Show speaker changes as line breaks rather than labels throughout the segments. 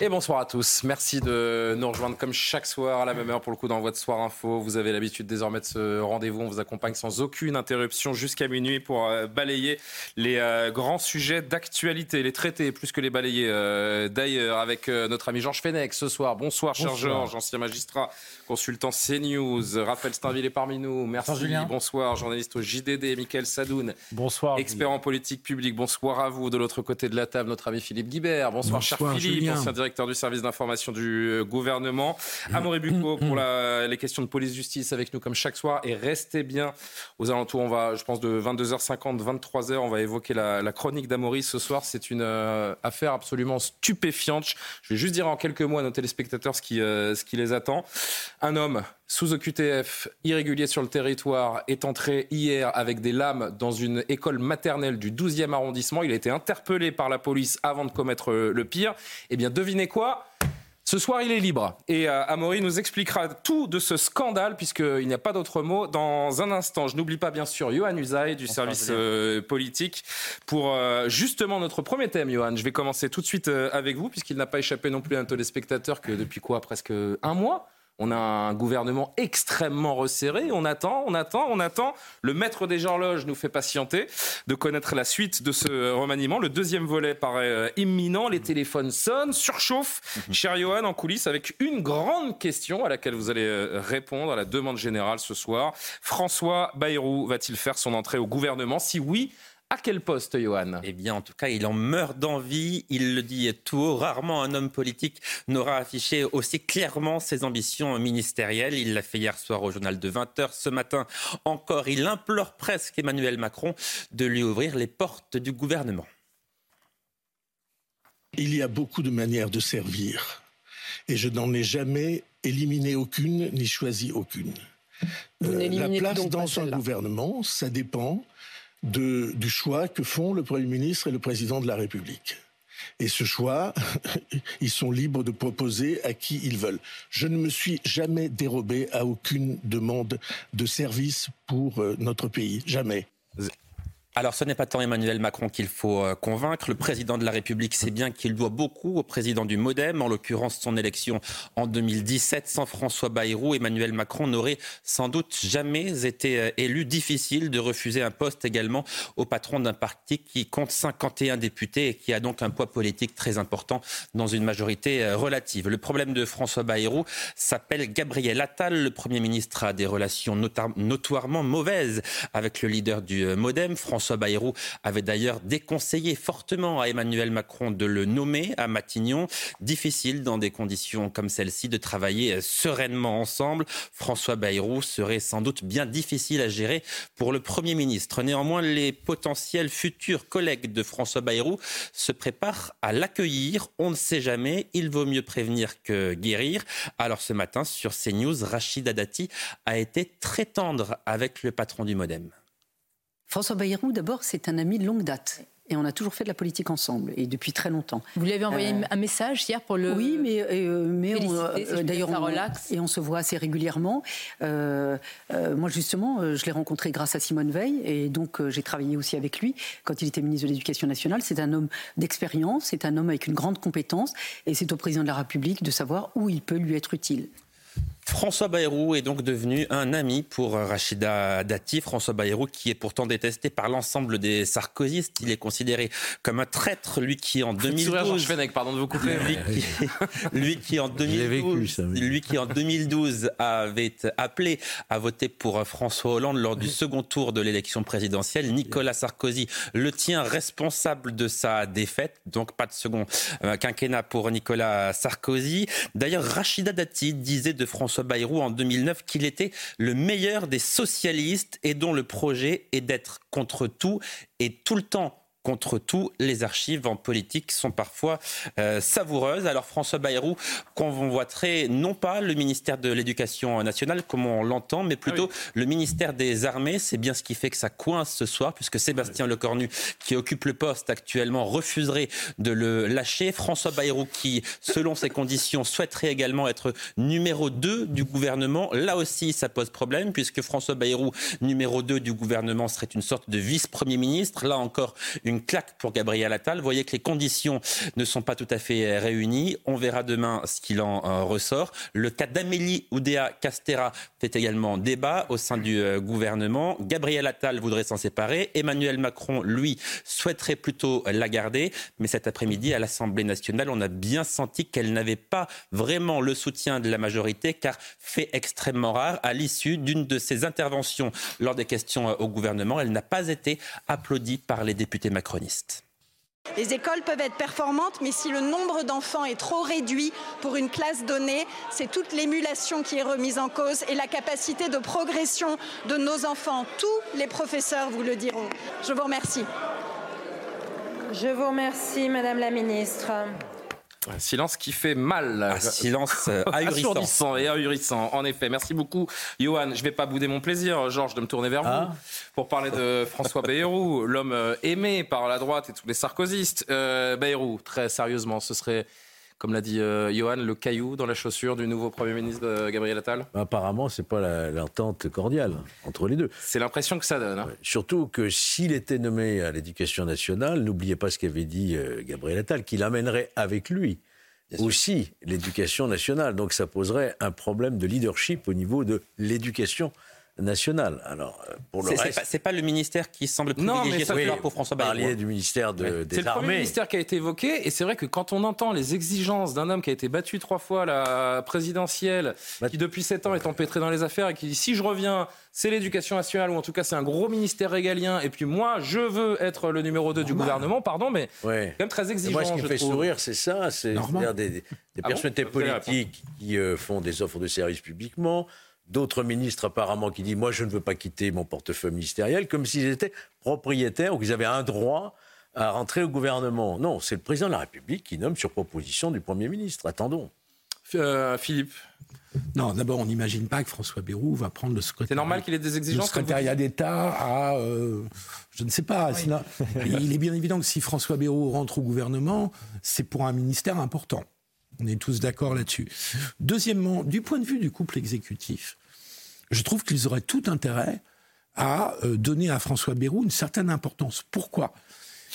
Et bonsoir à tous. Merci de nous rejoindre comme chaque soir à la même heure pour le coup d'envoi de Soir Info. Vous avez l'habitude désormais de ce rendez-vous. On vous accompagne sans aucune interruption jusqu'à minuit pour euh, balayer les euh, grands sujets d'actualité, les traités plus que les balayer euh, d'ailleurs avec notre ami Georges Fenech ce soir. Bonsoir, cher Georges, ancien magistrat, consultant CNews. Raphaël Steinville est parmi nous. Merci.
Julien.
Bonsoir, journaliste au JDD. Michael Sadoun,
Bonsoir.
expert en politique publique. Bonsoir à vous. De l'autre côté de la table, notre ami Philippe Guibert. Bonsoir, cher
Bonsoir,
Philippe,
Julien.
ancien directeur du service d'information du euh, gouvernement. Amaury Bucco pour la- les questions de police-justice avec nous comme chaque soir. Et restez bien aux alentours. On va, je pense, de 22h50, 23h, on va évoquer la, la chronique d'Amaury ce soir. C'est une euh, affaire absolument stupéfiante. Je vais juste dire en quelques mots à nos téléspectateurs ce qui, euh, ce qui les attend. Un homme sous OQTF, irrégulier sur le territoire, est entré hier avec des lames dans une école maternelle du 12e arrondissement. Il a été interpellé par la police avant de commettre euh, le pire. Eh bien, devinez quoi? Ce soir, il est libre. Et euh, Amaury nous expliquera tout de ce scandale, puisqu'il n'y a pas d'autre mot, dans un instant. Je n'oublie pas, bien sûr, Johan Usaï du service euh, politique pour euh, justement notre premier thème, Johan. Je vais commencer tout de suite avec vous, puisqu'il n'a pas échappé non plus à un téléspectateur que depuis quoi? Presque un mois? On a un gouvernement extrêmement resserré. On attend, on attend, on attend. Le maître des horloges nous fait patienter de connaître la suite de ce remaniement. Le deuxième volet paraît euh, imminent. Les téléphones sonnent, surchauffent. Cher Johan, en coulisses, avec une grande question à laquelle vous allez euh, répondre à la demande générale ce soir. François Bayrou va-t-il faire son entrée au gouvernement? Si oui, à quel poste, Johan?
Eh bien, en tout cas, il en meurt d'envie. Il le dit tout haut. Rarement un homme politique n'aura affiché aussi clairement ses ambitions ministérielles. Il l'a fait hier soir au journal de 20h. Ce matin encore, il implore presque Emmanuel Macron de lui ouvrir les portes du gouvernement.
Il y a beaucoup de manières de servir. Et je n'en ai jamais éliminé aucune, ni choisi aucune.
Vous
Euh, la place dans un gouvernement, ça dépend du choix que font le Premier ministre et le Président de la République. Et ce choix, ils sont libres de proposer à qui ils veulent. Je ne me suis jamais dérobé à aucune demande de service pour euh, notre pays. Jamais.
Alors, ce n'est pas tant Emmanuel Macron qu'il faut euh, convaincre. Le président de la République sait bien qu'il doit beaucoup au président du Modem, en l'occurrence son élection en 2017. Sans François Bayrou, Emmanuel Macron n'aurait sans doute jamais été euh, élu. Difficile de refuser un poste également au patron d'un parti qui compte 51 députés et qui a donc un poids politique très important dans une majorité euh, relative. Le problème de François Bayrou s'appelle Gabriel Attal. Le Premier ministre a des relations notoirement mauvaises avec le leader du Modem. François Bayrou avait d'ailleurs déconseillé fortement à Emmanuel Macron de le nommer à Matignon. Difficile dans des conditions comme celle-ci de travailler sereinement ensemble. François Bayrou serait sans doute bien difficile à gérer pour le Premier ministre. Néanmoins, les potentiels futurs collègues de François Bayrou se préparent à l'accueillir. On ne sait jamais, il vaut mieux prévenir que guérir. Alors ce matin, sur CNews, Rachida Dati a été très tendre avec le patron du Modem.
François Bayrou, d'abord, c'est un ami de longue date. Et on a toujours fait de la politique ensemble, et depuis très longtemps.
Vous lui avez envoyé
Euh,
un message hier pour le.
Oui, mais, euh, mais euh,
si
d'ailleurs, on,
relax.
et on se voit assez régulièrement. Euh, moi, justement, je l'ai rencontré grâce à Simone Veil, et donc j'ai travaillé aussi avec lui quand il était ministre de l'Éducation nationale. C'est un homme d'expérience, c'est un homme avec une grande compétence, et c'est au président de la République de savoir où il peut lui être utile.
François Bayrou est donc devenu un ami pour Rachida Dati. François Bayrou qui est pourtant détesté par l'ensemble des sarkozystes. Il est considéré comme un traître, lui qui en
Faites sourire Georges
2012...
Fenech, pardon de vous couper.
Lui qui, lui qui en
l'ai vécu,
2012,
ça, oui.
lui qui en 2012 avait appelé à voter pour François Hollande lors du second tour de l'élection présidentielle, Nicolas Sarkozy le tient responsable de sa défaite. Donc pas de second euh, quinquennat pour Nicolas Sarkozy. D'ailleurs, Rachida Dati disait de François Bayrou en 2009 qu'il était le meilleur des socialistes et dont le projet est d'être contre tout et tout le temps contre tout. Les archives en politique sont parfois euh, savoureuses. Alors François Bayrou convoiterait non pas le ministère de l'Éducation nationale comme on l'entend, mais plutôt ah le ministère des Armées. C'est bien ce qui fait que ça coince ce soir, puisque Sébastien Lecornu, qui occupe le poste actuellement, refuserait de le lâcher. François Bayrou, qui, selon ses conditions, souhaiterait également être numéro 2 du gouvernement. Là aussi, ça pose problème, puisque François Bayrou, numéro 2 du gouvernement, serait une sorte de vice-premier ministre. Là encore, une claque pour Gabriel Attal. Vous voyez que les conditions ne sont pas tout à fait réunies. On verra demain ce qu'il en euh, ressort. Le cas d'Amélie Oudéa Castera fait également débat au sein du euh, gouvernement. Gabriel Attal voudrait s'en séparer. Emmanuel Macron, lui, souhaiterait plutôt la garder. Mais cet après-midi, à l'Assemblée nationale, on a bien senti qu'elle n'avait pas vraiment le soutien de la majorité, car fait extrêmement rare, à l'issue d'une de ses interventions lors des questions euh, au gouvernement, elle n'a pas été applaudie par les députés
Les écoles peuvent être performantes, mais si le nombre d'enfants est trop réduit pour une classe donnée, c'est toute l'émulation qui est remise en cause et la capacité de progression de nos enfants. Tous les professeurs vous le diront. Je vous remercie.
Je vous remercie, Madame la Ministre.
Un silence qui fait mal.
Un silence euh, ahurissant.
et ahurissant, en effet. Merci beaucoup, Johan. Je ne vais pas bouder mon plaisir, Georges, de me tourner vers vous ah. pour parler de François Bayrou, l'homme euh, aimé par la droite et tous les sarkozystes. Euh, Bayrou, très sérieusement, ce serait comme l'a dit euh, Johan, le caillou dans la chaussure du nouveau Premier ministre Gabriel Attal
Apparemment, ce n'est pas l'entente cordiale entre les deux.
C'est l'impression que ça donne. Hein.
Surtout que s'il était nommé à l'éducation nationale, n'oubliez pas ce qu'avait dit euh, Gabriel Attal, qu'il amènerait avec lui aussi l'éducation nationale. Donc ça poserait un problème de leadership au niveau de l'éducation nationale. Alors, euh, pour le reste...
C'est pas, le ministère qui semble privilégier ce soir pour François Bayrou.
Parliez du ministère de, des
C'est le
premier
ministère qui a été évoqué, et c'est vrai que quand on entend les exigences d'un homme qui a été battu trois fois à la présidentielle, qui depuis sept ans est empêtré dans les affaires, et qui dit si je reviens, c'est l'éducation nationale, ou en tout cas c'est un gros ministère régalien, et puis moi je veux être le numéro 2 du gouvernement, pardon, mais ouais. quand même très exigeant.
moi, ce qui me fait sourire, c'est ça, c'est des, des, ah personnalités politiques qui euh, font des offres de services publiquement d'autres ministres apparemment qui disent moi je ne veux pas quitter mon portefeuille ministériel comme s'ils étaient propriétaires ou qu'ils avaient un droit à rentrer au gouvernement. Non, c'est le président de la République qui nomme sur proposition du Premier ministre. Attendons.
Euh, Philippe
non, d'abord, on n'imagine pas que François Bayrou va prendre le secrétariat.
C'est normal qu'il ait des exigences.
Le secrétariat d'État à, euh, je ne sais pas. il est bien évident que si François Bayrou rentre au gouvernement, c'est pour un ministère important. On est tous d'accord là-dessus. Deuxièmement, du point de vue du couple exécutif, je trouve qu'ils auraient tout intérêt à euh, donner à François Bayrou une certaine importance. Pourquoi?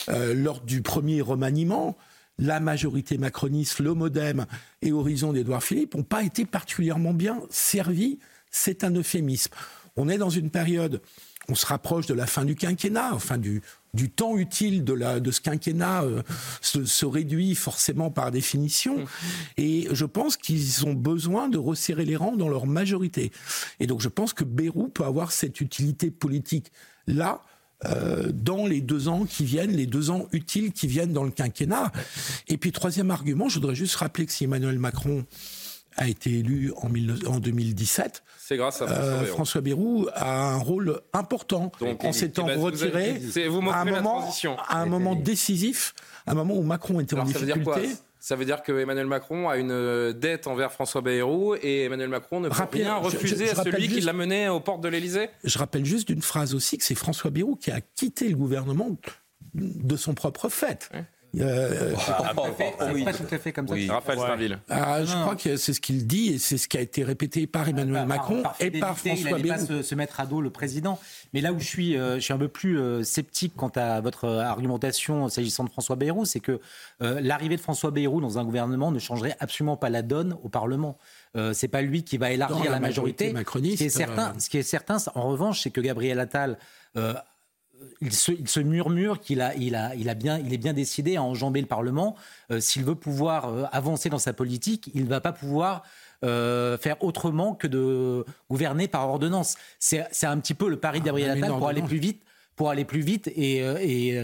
Euh, Lors du premier remaniement, la majorité macroniste, le Modem et Horizon d'Édouard Philippe n'ont pas été particulièrement bien servis. C'est un euphémisme. On est dans une période, on se rapproche de la fin du quinquennat, enfin du, du temps utile de, la, de ce quinquennat euh, se, réduit forcément par définition. Mmh. Et je pense qu'ils ont besoin de resserrer les rangs dans leur majorité. Et donc je pense que Bérou peut avoir cette utilité politique là. Euh, dans les deux ans qui viennent, les deux ans utiles qui viennent dans le quinquennat. Et puis troisième argument, je voudrais juste rappeler que si Emmanuel Macron a été élu en, en 2017.
C'est grâce à François, euh,
François Bayrou. a un rôle important en s'étant retiré
à un moment,
à un moment décisif, à un moment où Macron était en difficulté.
Ça veut dire que Emmanuel Macron a une euh, dette envers François Bayrou et Emmanuel Macron ne peut rien refuser à celui qui l'a mené aux portes de l'Élysée
Je rappelle juste d'une phrase aussi que c'est François Bayrou qui a quitté le gouvernement de son propre fait.
Euh, ah, oui. pas tout à fait comme ça. Raphaël ouais.
Ah, je crois que c'est ce qu'il dit et c'est ce qui a été répété par Emmanuel ah, Macron et par François
Bayrou. pas se, se, mettre à dos le président. Mais là où je suis, euh, je suis un peu plus euh, sceptique quant à votre argumentation s'agissant de François Bayrou, c'est que euh, l'arrivée de François Bayrou dans un gouvernement ne changerait absolument pas la donne au Parlement. Euh, c'est pas lui qui va élargir la, majorité.
majorité
ce, qui est certain, ce qui est certain, en revanche, c'est que Gabriel Attal il se, murmure qu'il a, il a, il a bien, il est bien décidé à enjamber le Parlement. Euh, s'il veut pouvoir euh, avancer dans sa politique, il ne va pas pouvoir euh, faire autrement que de gouverner par ordonnance. C'est un petit peu le pari de Gabriel Attal pour aller plus vite pour aller plus vite et,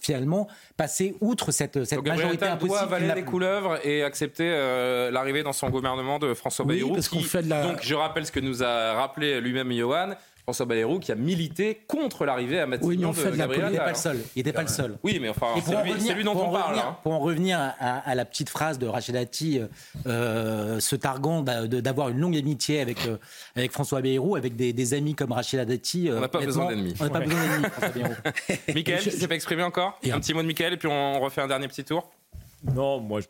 finalement passer outre cette, cette majorité
impossible. doit avaler les couleuvres et accepter l'arrivée dans son gouvernement de François Bayrou.
Parce qu'on fait de la...
Donc je rappelle ce que nous a rappelé lui-même Johan François Bayrou qui a milité contre l'arrivée à Matignon
oui, en fait,
de Gabriel
Il n'était pas le seul. Il n'était pas le seul.
Oui, mais enfin, c'est lui,
revenir-
c'est lui dont on parle. hein.
Pour en revenir à, à la petite phrase de Rachid Dati, euh, euh, se targuant d'a- de- d'avoir une longue amitié avec, euh, avec François Bayrou, avec des, des amis comme Rachid Dati. euh,
On n'a pas besoin d'ennemis.
On n'a pas
Ouais.
besoin d'ennemis, François Bayrou.
Michael, tu s'est pas exprimé encore? Un petit mot de Michael et puis on refait un dernier petit tour?
Non, moi.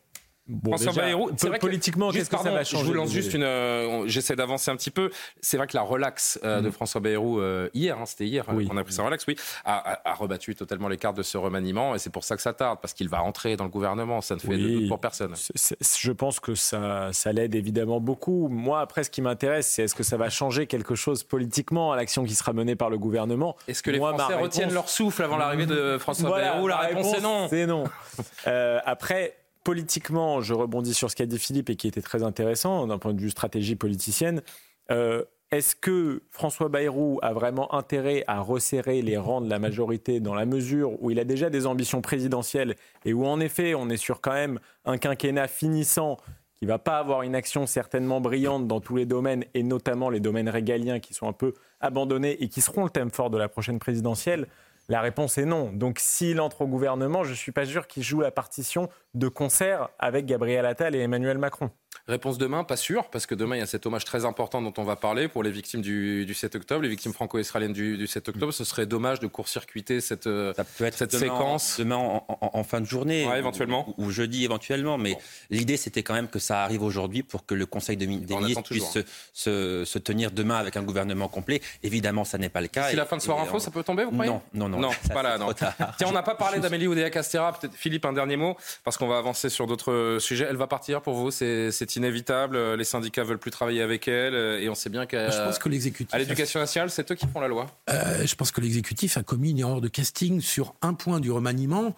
Bon,
François Bayrou, c'est vrai que-
politiquement, qu'est-ce que ça va changer
Je vous lance juste une. euh, J'essaie d'avancer un petit peu. C'est vrai que la relax euh,
Mm.
de François Bayrou euh, hier, hein, c'était hier, on a pris ça relax, oui, a, a- a rebattu totalement les cartes de ce remaniement et c'est pour ça que ça tarde parce qu'il va entrer dans le gouvernement. Ça ne fait de
Oui.
doute pour personne.
Je pense que ça, ça l'aide évidemment beaucoup. Moi, après, ce qui m'intéresse, c'est est-ce que ça va changer quelque chose politiquement à l'action qui sera menée par le gouvernement?
Est-ce que les
Moi,
Français
réponse-
retiennent leur souffle avant l'arrivée de François
Voilà,
Bayrou? La réponse, est non.
C'est non. Euh, après, politiquement, je rebondis sur ce qu'a dit Philippe et qui était très intéressant d'un point de vue stratégie politicienne. Euh, Est-ce que François Bayrou a vraiment intérêt à resserrer les rangs de la majorité dans la mesure où il a déjà des ambitions présidentielles et où en effet on est sur quand même un quinquennat finissant qui va pas avoir une action certainement brillante dans tous les domaines et notamment les domaines régaliens qui sont un peu abandonnés et qui seront le thème fort de la prochaine présidentielle la réponse est non. Donc s'il entre au gouvernement, je ne suis pas sûr qu'il joue la partition de concert avec Gabriel Attal et Emmanuel Macron.
Réponse demain, pas sûr, parce que demain il y a cet hommage très important dont on va parler pour les victimes du, du 7 octobre, les victimes franco-israéliennes du, du 7 octobre. Ce serait dommage de court-circuiter cette, euh, cette
demain,
séquence.
Demain en, en- en fin de journée.
Ouais,
ou-
éventuellement.
Ou, ou jeudi éventuellement. Mais l'idée, c'était quand même que ça arrive aujourd'hui pour que le Conseil de des ministres puisse se, se- se tenir demain avec un gouvernement complet. Évidemment, ça n'est pas le cas.
Si la fin de soir info,
on-
ça peut tomber, vous croyez?
Non, non, non.
Non,
Ça,
pas là, non. Tiens, on n'a pas parlé d'Amélie Oudéa-Castéra. Peut-être Philippe, un dernier mot, parce qu'on va avancer sur d'autres sujets. Elle va partir pour vous, c'est c'est inévitable. Les syndicats veulent plus travailler avec elle, et on sait bien qu'à
Je pense que l'exécutif
à l'éducation nationale, c'est eux qui font la loi.
Euh, je pense que l'exécutif a commis une erreur de casting sur un point du remaniement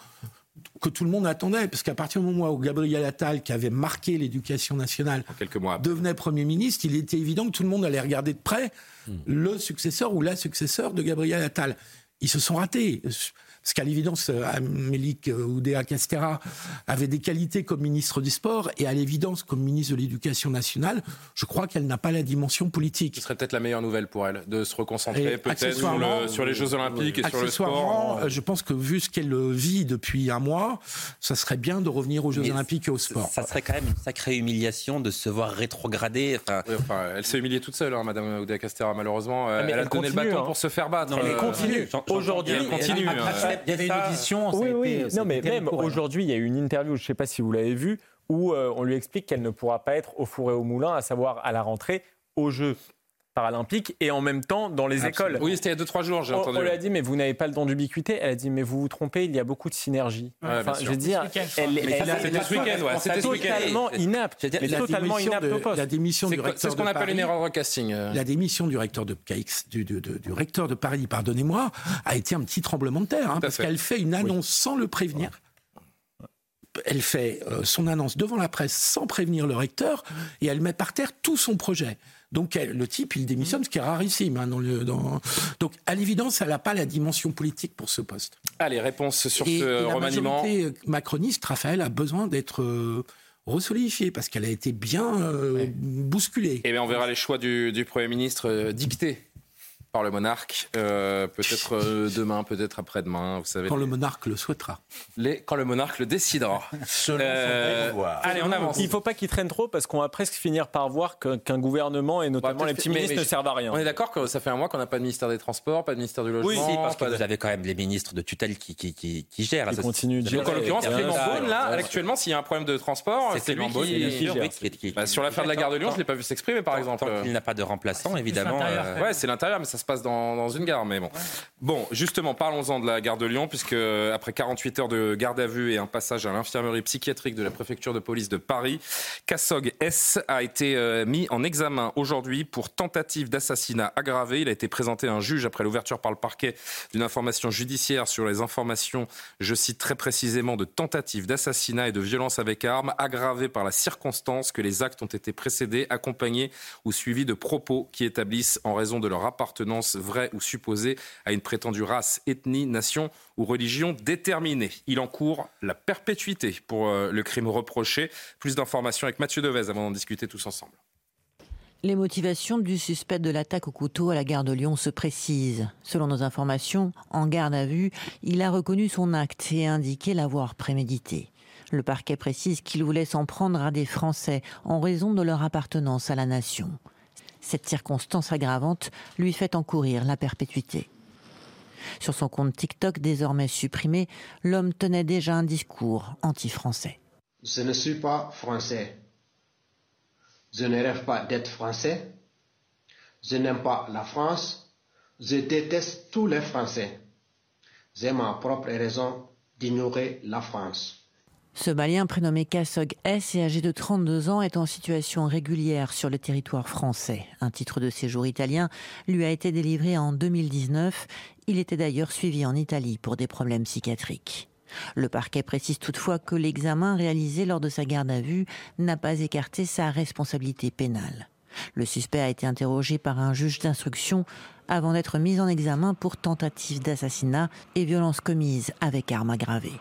que tout le monde attendait, parce qu'à partir du moment où Gabriel Attal, qui avait marqué l'éducation nationale,
quelques mois
devenait Premier ministre, il était évident que tout le monde allait regarder de près le successeur ou la successeur de Gabriel Attal. Ils se sont ratés. Parce qu'à l'évidence, euh, Amélie Oudéa-Castera avait des qualités comme ministre du Sport, et à l'évidence, comme ministre de l'Éducation nationale, je crois qu'elle n'a pas la dimension politique.
Ce serait peut-être la meilleure nouvelle pour elle, de se reconcentrer peut-être sur,
accessoirement,
le- sur les Jeux Olympiques et sur le sport.
euh, je pense que vu ce qu'elle vit depuis un mois, ça serait bien de revenir aux Jeux
Mais
Olympiques et au sport.
Ça serait quand même une sacrée humiliation de se voir rétrograder. Enfin,
Oui, enfin, elle s'est humiliée toute seule, hein, Madame Oudéa Castera, malheureusement.
Ah, mais
elle a
elle
donné le bâton
hein.
pour se faire battre.
Elle
Euh,
continue. Aujourd'hui,
elle continue. Euh,
il y avait une audition, ça a
Oui,
été-
oui.
a
Non, mais même aujourd'hui, il y a eu une interview, je ne sais pas si vous l'avez vue, où euh, on lui explique qu'elle ne pourra pas être au four et au moulin, à savoir à la rentrée, aux Jeux paralympiques et en même temps dans les
Absolument.
écoles.
Oui, c'était il y a 2-3 jours, j'ai
On,
entendu.
on lui a dit, mais vous n'avez pas le don d'ubiquité. Elle a dit, mais vous vous trompez, il y a beaucoup de synergie.
Ouais,
enfin, je veux dire,
C'était ce
elle,
week-end, je
elle,
crois.
elle-
C'était ce week-end, ouais, c'était ce week-end.
totalement inapte.
La
totalement inapte
de-
au poste.
La démission
C'est
du recteur
c'est ce qu'on appelle une
Paris-
erreur de casting. euh.
La démission du recteur de Caix, du, du- du- du recteur de Paris, pardonnez-moi, a été un petit tremblement de terre, hein, parce qu'elle fait une annonce sans le prévenir. Elle fait euh, son annonce devant la presse sans prévenir le recteur et elle met par terre tout son projet. Donc le type, il démissionne, ce qui est rarissime. hein, dans le, dans- Donc à l'évidence, elle n'a pas la dimension politique pour ce poste.
Allez, réponse sur
Et,
ce
et la
remaniement.
majorité macroniste, Raphaël, a besoin d'être euh, resolidifiée parce qu'elle a été bien euh, bousculée.
Eh bien, on verra les choix du, du Premier ministre euh, dictés par le monarque. euh, peut-être euh, demain, peut-être après-demain, vous savez.
Quand le monarque le souhaitera.
Les- quand le monarque le décidera.
Selon
Euh,
son
allez, on avance.
Il ne faut pas qu'il traîne trop parce qu'on va presque finir par voir qu'un gouvernement et notamment
peut-être
les petits
mais-
ministres
mais
ne servent à rien.
On est d'accord que ça fait un mois qu'on n'a pas de ministère des Transports, pas de ministère du Logement.
oui, si, parce que
de-
vous avez quand même les ministres de tutelle qui, qui, qui, qui gèrent.
Qui
Ça,
continuent de
Donc en l'occurrence, Clément. Beaune, là, actuellement, s'il y a un problème de transport,
c'est
lui
Beaune,
qui... Bah, sur l'affaire de la gare de Lyon, je ne l'ai pas vu s'exprimer, par exemple.
Qu'il n'a pas de remplaçant, évidemment.
Ouais, c'est l'intérieur, mais ça se passe dans, dans une gare. Mais bon. Bon, justement, parlons-en de la gare de Lyon, puisque après 48 heures de garde à vue et un passage à l'infirmerie psychiatrique de la préfecture de police de Paris, Kassog S a été euh, mis en examen aujourd'hui pour tentative d'assassinat aggravé. Il a été présenté à un juge après l'ouverture par le parquet d'une information judiciaire sur les informations, je cite très précisément, de tentative d'assassinat et de violence avec arme aggravée par la circonstance que les actes ont été précédés, accompagnés ou suivis de propos qui établissent, en raison de leur appartenance vraie ou supposée, à une prétendue race, ethnie, nation ou religion déterminée. Il encourt la perpétuité pour euh, le crime reproché. Plus d'informations avec Mathieu Devez avant d'en discuter tous ensemble.
Les motivations du suspect de l'attaque au couteau à la gare de Lyon se précisent. Selon nos informations, en garde à vue, il a reconnu son acte et indiqué l'avoir prémédité. Le parquet précise qu'il voulait s'en prendre à des Français en raison de leur appartenance à la nation. Cette circonstance aggravante lui fait encourir la perpétuité. Sur son compte TikTok désormais supprimé, l'homme tenait déjà un discours anti-français.
Je ne suis pas français. Je ne rêve pas d'être français. Je n'aime pas la France. Je déteste tous les Français. J'ai ma propre raison d'ignorer la France.
Ce Malien prénommé Kassog S et âgé de 32 ans est en situation régulière sur le territoire français. Un titre de séjour italien lui a été délivré en 2019. Il était d'ailleurs suivi en Italie pour des problèmes psychiatriques. Le parquet précise toutefois que l'examen réalisé lors de sa garde à vue n'a pas écarté sa responsabilité pénale. Le suspect a été interrogé par un juge d'instruction avant d'être mis en examen pour tentative d'assassinat et violence commise avec arme aggravée.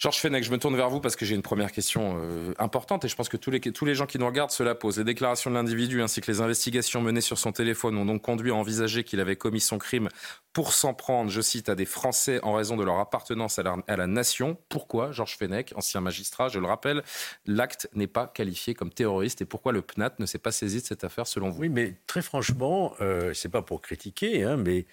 Georges Fenech, je me tourne vers vous parce que j'ai une première question euh, importante et je pense que tous les, tous les gens qui nous regardent se la posent. Les déclarations de l'individu ainsi que les investigations menées sur son téléphone ont donc conduit à envisager qu'il avait commis son crime pour s'en prendre, je cite, à des Français en raison de leur appartenance à la, nation. Pourquoi, Georges Fenech, ancien magistrat, je le rappelle, l'acte n'est pas qualifié comme terroriste et pourquoi le PNAT ne s'est pas saisi de cette affaire selon vous?
Oui, mais très franchement, euh, c'est pas pour critiquer, hein, mais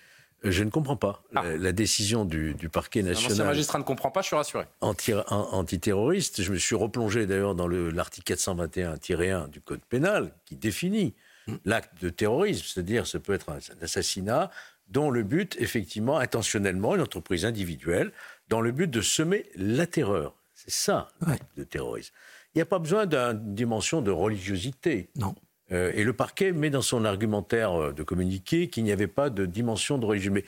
je ne comprends pas ah. la, décision du, parquet national.
Un magistrat ne comprend pas, je suis rassuré.
Anti, antiterroriste. Je me suis replongé d'ailleurs dans l'article 421-1 du Code pénal qui définit hmm. l'acte de terrorisme, c'est-à-dire ce peut être un, assassinat dont le but, effectivement, intentionnellement, une entreprise individuelle, dans le but de semer la terreur. C'est ça, l'acte de terrorisme. Il n'y a pas besoin d'une dimension de religiosité.
Non.
Euh, et le parquet met dans son argumentaire euh, de communiqué qu'il n'y avait pas de dimension de religion. Mais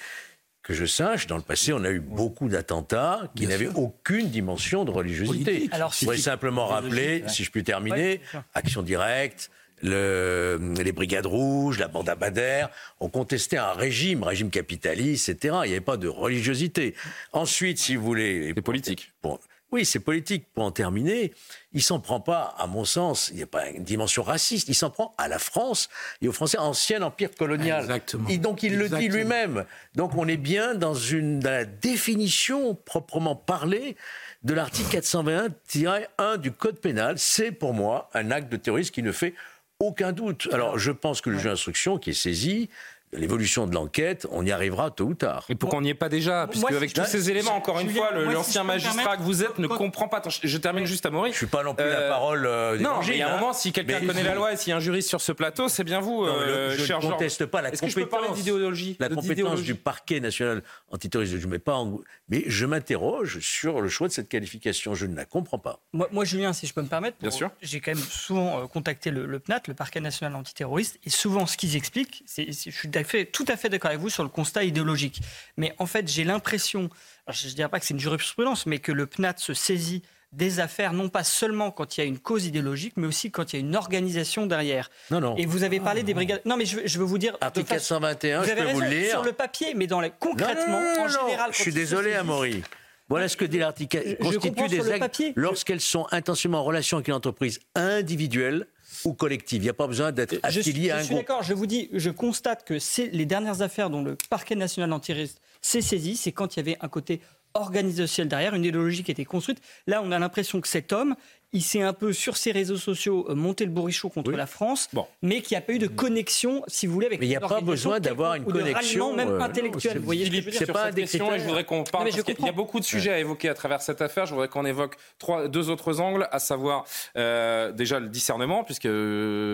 que je sache, dans le passé, on a eu beaucoup d'attentats qui n'avaient aucune dimension de religiosité. Alors, je voudrais simplement rappeler, si je puis terminer, Action Directe, les Brigades Rouges, la bande Abadère, ont contesté un régime, régime capitaliste, etc. Il n'y avait pas de religiosité. Ensuite, si vous voulez...
C'est politique.
Bon, oui, c'est politique. Pour en terminer, il s'en prend pas, à mon sens, il n'y a pas une dimension raciste, il s'en prend à la France et aux Français, ancien empire colonial.
Exactement.
Et donc il le dit lui-même. Donc on est bien dans, une, dans la définition proprement parlée de l'article 421-1 du Code pénal. C'est pour moi un acte de terrorisme qui ne fait aucun doute. Alors je pense que le juge d'instruction qui est saisi l'évolution de l'enquête, on y arrivera tôt ou tard.
Et pourquoi on n'y est pas déjà Puisque avec tous ces éléments, encore une fois, l'ancien magistrat que vous êtes ne comprend pas. je, termine juste à Maurice.
Je suis pas non plus la euh, parole euh,
Non, mais il y a un moment, si quelqu'un connaît la loi et s'il y a un juriste sur ce plateau, c'est bien vous, euh,
je ne conteste pas la compétence
d'idéologie.
La compétence du parquet national antiterroriste. Je mets pas en... Mais je m'interroge sur le choix de cette qualification. Je ne la comprends pas.
Moi, Julien, si je peux me permettre,
bien sûr.
J'ai quand même souvent contacté le, PNAT, le parquet national antiterroriste, et souvent ce qu'ils expliquent, c'est, je suis tout à fait avec vous sur le constat idéologique. Mais en fait, j'ai l'impression, je ne dirais pas que c'est une jurisprudence, mais que le PNAT se saisit des affaires, non pas seulement quand il y a une cause idéologique, mais aussi quand il y a une organisation derrière.
Non, non.
Et vous avez parlé des brigades. Non, mais je, veux vous dire.
Article 421, je peux vous le lire.
Sur le papier, mais dans les... concrètement, en général.
Je suis désolé, Amaury. Voilà ce que dit l'article. Constitue des actes lorsqu'elles sont intentionnellement en relation avec une entreprise individuelle ou collective. Il n'y a pas besoin d'être affilié
à
un.
Je suis d'accord, je vous dis, je constate que les dernières affaires dont le parquet national antiriste s'est saisi, c'est quand il y avait un côté organisationnel derrière, une idéologie qui était construite. Là, on a l'impression que cet homme, il s'est un peu sur ses réseaux sociaux euh, monté le bourrichot contre la France, mais qu'il n'y a pas eu de connexion, si vous voulez, avec.
Mais il n'y a pas besoin d'avoir une connexion,
même euh, intellectuelle. Vous voyez,
c'est pas des question. je voudrais qu'on parle. parce qu'il y a beaucoup de sujets à évoquer à travers cette affaire. Je voudrais qu'on évoque trois, deux autres angles, à savoir euh, déjà le discernement, puisque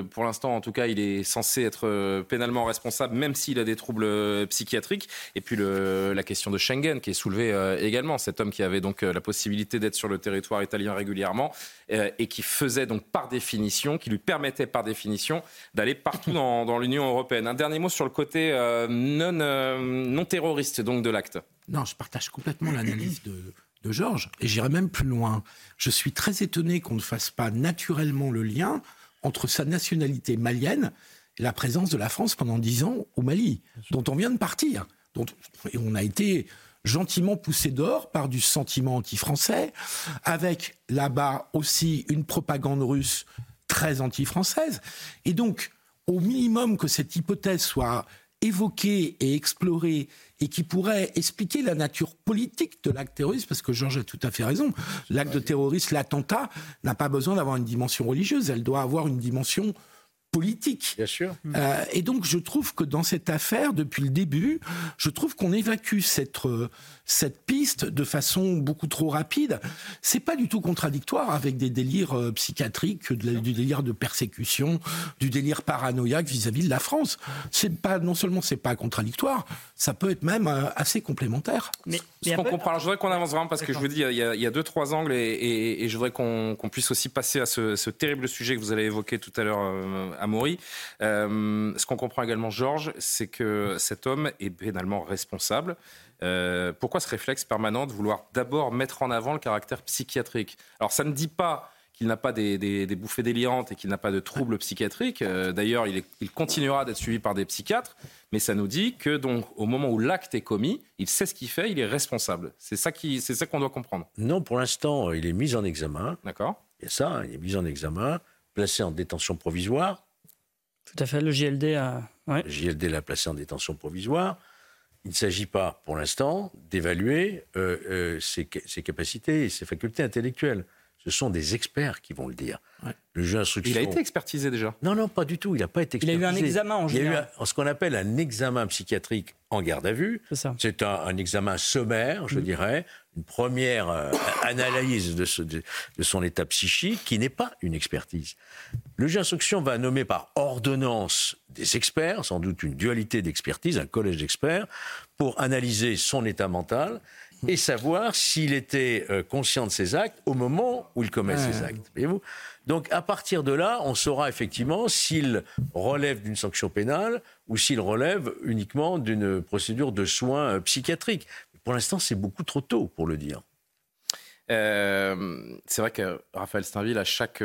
pour l'instant, en tout cas, il est censé être pénalement responsable, même s'il a des troubles psychiatriques. Et puis le, la question de Schengen, qui est soulevée également. Cet homme qui avait donc la possibilité d'être sur le territoire italien régulièrement et qui faisait donc par définition, qui lui permettait par définition d'aller partout dans, l'Union européenne. Un dernier mot sur le côté euh, non, euh, non terroriste donc de l'acte.
Non, je partage complètement l'analyse de, de Georges et j'irai même plus loin. Je suis très étonné qu'on ne fasse pas naturellement le lien entre sa nationalité malienne et la présence de la France pendant dix ans au Mali, dont on vient de partir. Dont, et on a été gentiment poussé dehors par du sentiment anti-français, avec là-bas aussi une propagande russe très anti-française. Et donc, au minimum que cette hypothèse soit évoquée et explorée et qui pourrait expliquer la nature politique de l'acte terroriste, parce que Georges a tout à fait raison. L'acte de terroriste, l'attentat, n'a pas besoin d'avoir une dimension religieuse, elle doit avoir une dimension politique.
Bien sûr.
Euh, et donc, je trouve que dans cette affaire, depuis le début, je trouve qu'on évacue cette, euh, cette piste de façon beaucoup trop rapide. C'est pas du tout contradictoire avec des délires euh, psychiatriques, de du délire de persécution, du délire paranoïaque vis-à-vis de la France. C'est pas, non seulement c'est pas contradictoire, ça peut être même assez complémentaire.
Mais, ce qu'on comprend, alors je voudrais qu'on avance vraiment parce que je vous dis, il y a, il y a deux, trois angles et, et, je voudrais qu'on puisse aussi passer à ce, ce, terrible sujet que vous avez évoqué tout à l'heure Amaury. Euh, ce qu'on comprend également, Georges, c'est que cet homme est pénalement responsable. Euh, pourquoi ce réflexe permanent de vouloir d'abord mettre en avant le caractère psychiatrique? Alors, ça ne dit pas qu'il n'a pas des, bouffées délirantes et qu'il n'a pas de troubles psychiatriques. Euh, d'ailleurs, il, il, continuera d'être suivi par des psychiatres, mais ça nous dit que donc au moment où l'acte est commis, il sait ce qu'il fait, il est responsable. C'est ça qui, c'est ça qu'on doit comprendre.
Non, pour l'instant, il est mis en examen.
D'accord.
Il y a ça, hein, il est mis en examen, placé en détention provisoire.
Tout à fait, le JLD a.
Le JLD l'a placé en détention provisoire. Il ne s'agit pas, pour l'instant, d'évaluer euh, euh, ses, capacités et ses facultés intellectuelles. Ce sont des experts qui vont le dire. Le juge d'instruction.
Il a été expertisé déjà
Non, non, pas du tout. Il n'a pas été expertisé.
Il a eu un examen en général.
Il a eu ce qu'on appelle un examen psychiatrique en garde à vue. C'est un, examen sommaire, je mm. dirais, une première euh, analyse de, de, son état psychique qui n'est pas une expertise. Le juge d'instruction va nommer par ordonnance des experts, sans doute une dualité d'expertise, un collège d'experts, pour analyser son état mental et savoir s'il était euh, conscient de ses actes au moment où il commet ses actes. Voyez-vous Donc à partir de là, on saura effectivement s'il relève d'une sanction pénale ou s'il relève uniquement d'une procédure de soins euh, psychiatriques. Pour l'instant, c'est beaucoup trop tôt pour le dire.
Euh, c'est vrai que Raphaël Steinville, à chaque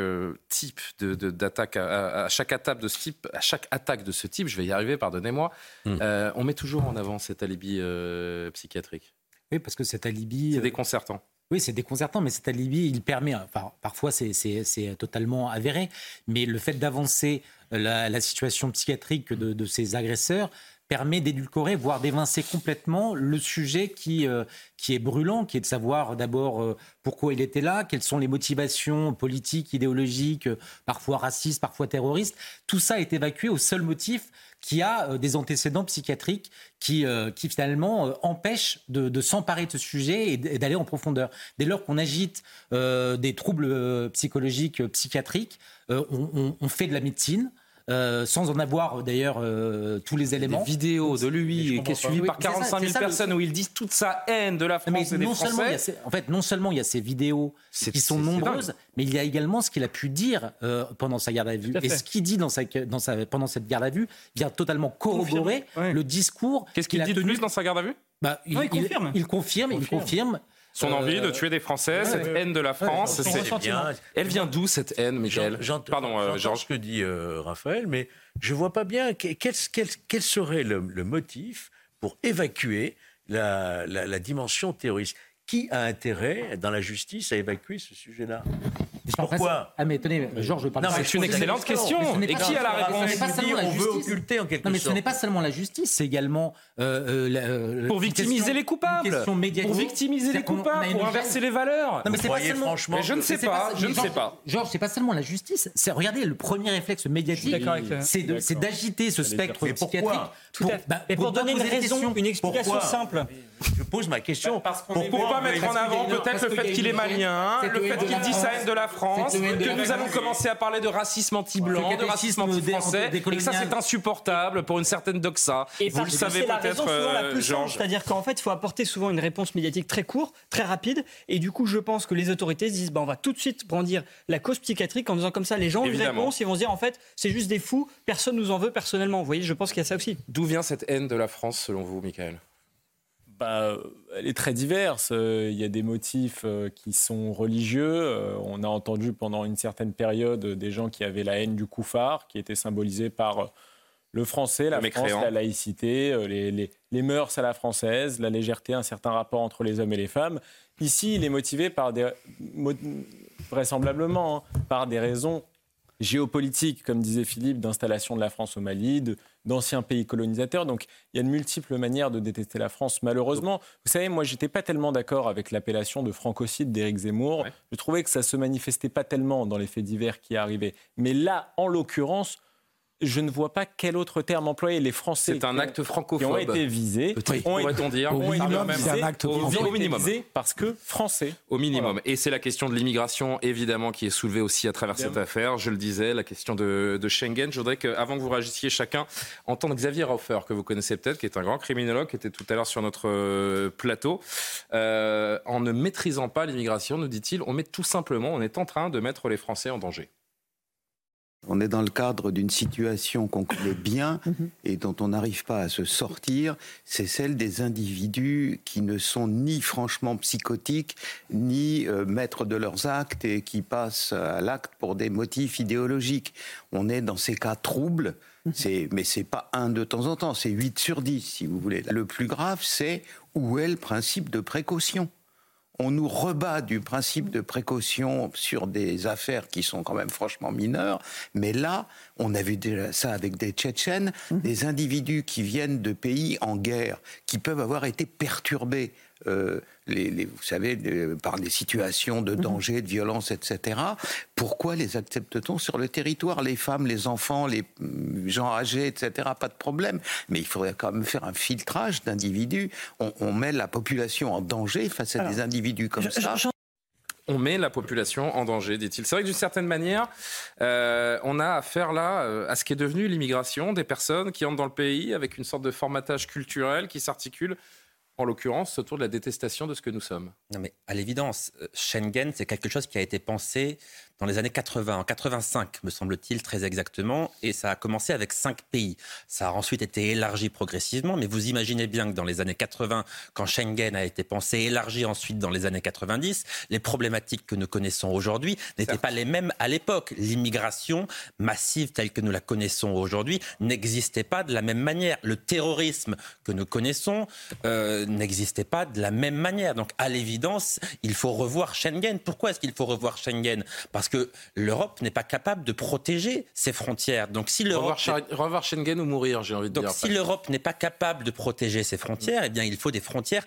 type d'attaque, à, chaque attaque de ce type, à chaque attaque de ce type, je vais y arriver, pardonnez-moi, hmm. on met toujours en avant cet alibi psychiatrique.
Oui, parce que cet alibi.
C'est euh, déconcertant.
Oui, c'est déconcertant, mais cet alibi, il permet, enfin, parfois c'est totalement avéré, mais le fait d'avancer la, situation psychiatrique de, ces agresseurs permet d'édulcorer, voire d'évincer complètement le sujet qui, euh, qui est brûlant, qui est de savoir d'abord euh, pourquoi il était là, quelles sont les motivations politiques, idéologiques, parfois racistes, parfois terroristes. Tout ça est évacué au seul motif qui a euh, des antécédents psychiatriques qui, euh, qui finalement euh, empêchent de, s'emparer de ce sujet et d'aller en profondeur. Dès lors qu'on agite des troubles psychologiques, psychiatriques, on, fait de la médecine, euh, sans en avoir euh, d'ailleurs euh, tous les éléments.
Des vidéos de lui qui est suivi par 45 000 personnes où il dit toute sa haine de la France et des Français.
en fait, non seulement il y a ces vidéos qui sont nombreuses, mais il y a également ce qu'il a pu dire pendant sa garde à vue. Et ce qu'il dit dans sa, dans sa, pendant cette garde à vue vient totalement corroborer le discours.
Qu'est-ce qu'il dit de plus dans sa garde à vue?
Bah, il, confirme. Il, confirme, il confirme
son envie de tuer des Français, cette haine de la France, elle vient d'où cette haine, Michel
Pardon, euh, Georges. ce que dit euh, Raphaël, mais je vois pas bien quel, serait le, motif pour évacuer la dimension terroriste? Qui a intérêt dans la justice à évacuer ce sujet-là? Pourquoi
Ah mais tenez, Georges,
parle Non, c'est une excellente question. Et qui a la réponse
On veut occulter en quelque
sorte. Non, mais ce n'est pas seulement la justice, c'est également euh,
euh, pour victimiser les coupables. Pour victimiser les coupables, pour inverser les valeurs.
Non, mais c'est pas seulement.
Franchement, je ne sais pas. Je ne sais pas.
Georges, c'est pas seulement la justice. C'est regardez le premier réflexe médiatique, c'est d'agiter ce spectre psychiatrique.
Bah, pour donner une raison, une explication simple.
Je pose ma question.
Pourquoi mettre en avant peut-être le fait qu'il est malien, le fait qu'il dit sa haine de la France, que nous allons commencer à parler de racisme anti-blanc, de racisme anti-français, et que ça c'est insupportable pour une certaine doxa. Vous le savez peut-être, euh, Georges.
C'est-à-dire qu'en fait, il faut apporter souvent une réponse médiatique très courte, très rapide, et du coup, je pense que les autorités se disent, bah, on va tout de suite brandir la cause psychiatrique en disant comme ça, les gens ont une réponse, ils vont se dire, en fait, c'est juste des fous, personne nous en veut personnellement. Vous voyez, je pense qu'il y a ça aussi.
D'où vient cette haine de la France, selon vous, Michael?
Bah, elle est très diverse. Euh, il y a des motifs euh, qui sont religieux. Euh, on a entendu pendant une certaine période des gens qui avaient la haine du koufar, qui était symbolisé par le français, la France, la laïcité, les, les, les, mœurs à la française, la légèreté, un certain rapport entre les hommes et les femmes. Ici, il est motivé par des, vraisemblablement, hein, par des raisons géopolitique, comme disait Philippe, d'installation de la France au Mali, d'anciens pays colonisateurs. Donc il y a de multiples manières de détester la France, malheureusement. Vous savez, moi, j'étais pas tellement d'accord avec l'appellation de francocide d'Éric Zemmour. Je trouvais que ça se manifestait pas tellement dans les faits divers qui arrivaient. Mais là, en l'occurrence, je ne vois pas quel autre terme employer. Les Français
c'est un acte francophobe.
qui ont été visés,
pourrait-on dire,
au
minimum,
c'est un
acte au, minimum.
parce que français.
Au minimum. Et c'est la question de l'immigration, évidemment, qui est soulevée aussi à travers cette affaire. Je le disais, la question de, Schengen. Je voudrais qu'avant que vous réagissiez chacun, entendre Xavier Raufer, que vous connaissez peut-être, qui est un grand criminologue, qui était tout à l'heure sur notre euh, plateau. Euh, en ne maîtrisant pas l'immigration, nous dit-il, on met tout simplement, on est en train de mettre les Français en danger.
On est dans le cadre d'une situation qu'on connaît bien mhm. et dont on n'arrive pas à se sortir, c'est celle des individus qui ne sont ni franchement psychotiques, ni euh, maîtres de leurs actes et qui passent à l'acte pour des motifs idéologiques. On est dans ces cas troubles, mhm. mais c'est pas un de temps en temps, c'est 8 sur 10 si vous voulez. Le plus grave, c'est où est le principe de précaution? On nous rebat du principe de précaution sur des affaires qui sont quand même franchement mineures. Mais là, on a vu déjà ça avec des Tchétchènes, mmh. des individus qui viennent de pays en guerre, qui peuvent avoir été perturbés euh, les, vous savez, par des situations de mhm. danger, de violence, etc. Pourquoi les accepte-t-on sur le territoire? Les femmes, les enfants, les mm, gens âgés, etc. Pas de problème. Mais il faudrait quand même faire un filtrage d'individus. On, met la population en danger face à des individus comme ça.
on met la population en danger, dit-il. C'est vrai que d'une certaine manière, euh, on a affaire là euh, à ce qui est devenu l'immigration, des personnes qui entrent dans le pays avec une sorte de formatage culturel qui s'articule en l'occurrence, autour de la détestation de ce que nous sommes.
Non, mais à l'évidence, euh, Schengen, c'est quelque chose qui a été pensé dans les années 80, en 85 me semble-t-il très exactement, et ça a commencé avec cinq pays. Ça a ensuite été élargi progressivement, mais vous imaginez bien que dans les années 80, quand Schengen a été pensé, élargi ensuite dans les années 90, les problématiques que nous connaissons aujourd'hui n'étaient pas les mêmes à l'époque. L'immigration massive telle que nous la connaissons aujourd'hui n'existait pas de la même manière. Le terrorisme que nous connaissons euh, n'existait pas de la même manière. Donc à l'évidence, il faut revoir Schengen. Pourquoi est-ce qu'il faut revoir Schengen? Parce que l'Europe n'est pas capable de protéger ses frontières. Donc si l'Europe
revoir, Schengen ou mourir, j'ai envie de
dire.
Donc
si l'Europe n'est pas capable de protéger ses frontières, eh bien il faut des frontières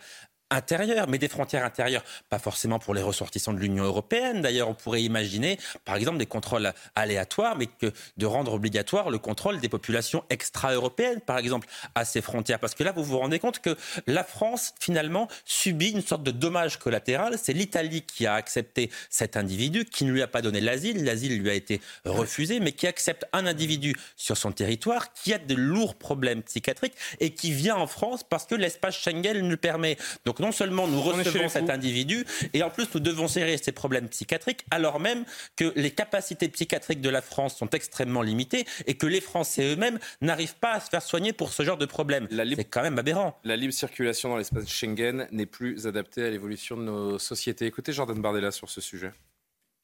intérieures, mais des frontières intérieures, pas forcément pour les ressortissants de l'Union européenne. D'ailleurs, on pourrait imaginer, par exemple, des contrôles aléatoires, mais que de rendre obligatoire le contrôle des populations extra-européennes, par exemple, à ces frontières. Parce que là, vous vous rendez compte que la France, finalement, subit une sorte de dommage collatéral. C'est l'Italie qui a accepté cet individu, qui ne lui a pas donné l'asile. L'asile lui a été refusé, mais qui accepte un individu sur son territoire, qui a de lourds problèmes psychiatriques et qui vient en France parce que l'espace Schengen le permet. Donc non seulement nous recevons cet individu, et en plus nous devons gérer ses problèmes psychiatriques, alors même que les capacités psychiatriques de la France sont extrêmement limitées et que les Français eux-mêmes n'arrivent pas à se faire soigner pour ce genre de problème. C'est quand même aberrant.
La libre circulation dans l'espace Schengen n'est plus adaptée à l'évolution de nos sociétés. Écoutez Jordan Bardella sur ce sujet.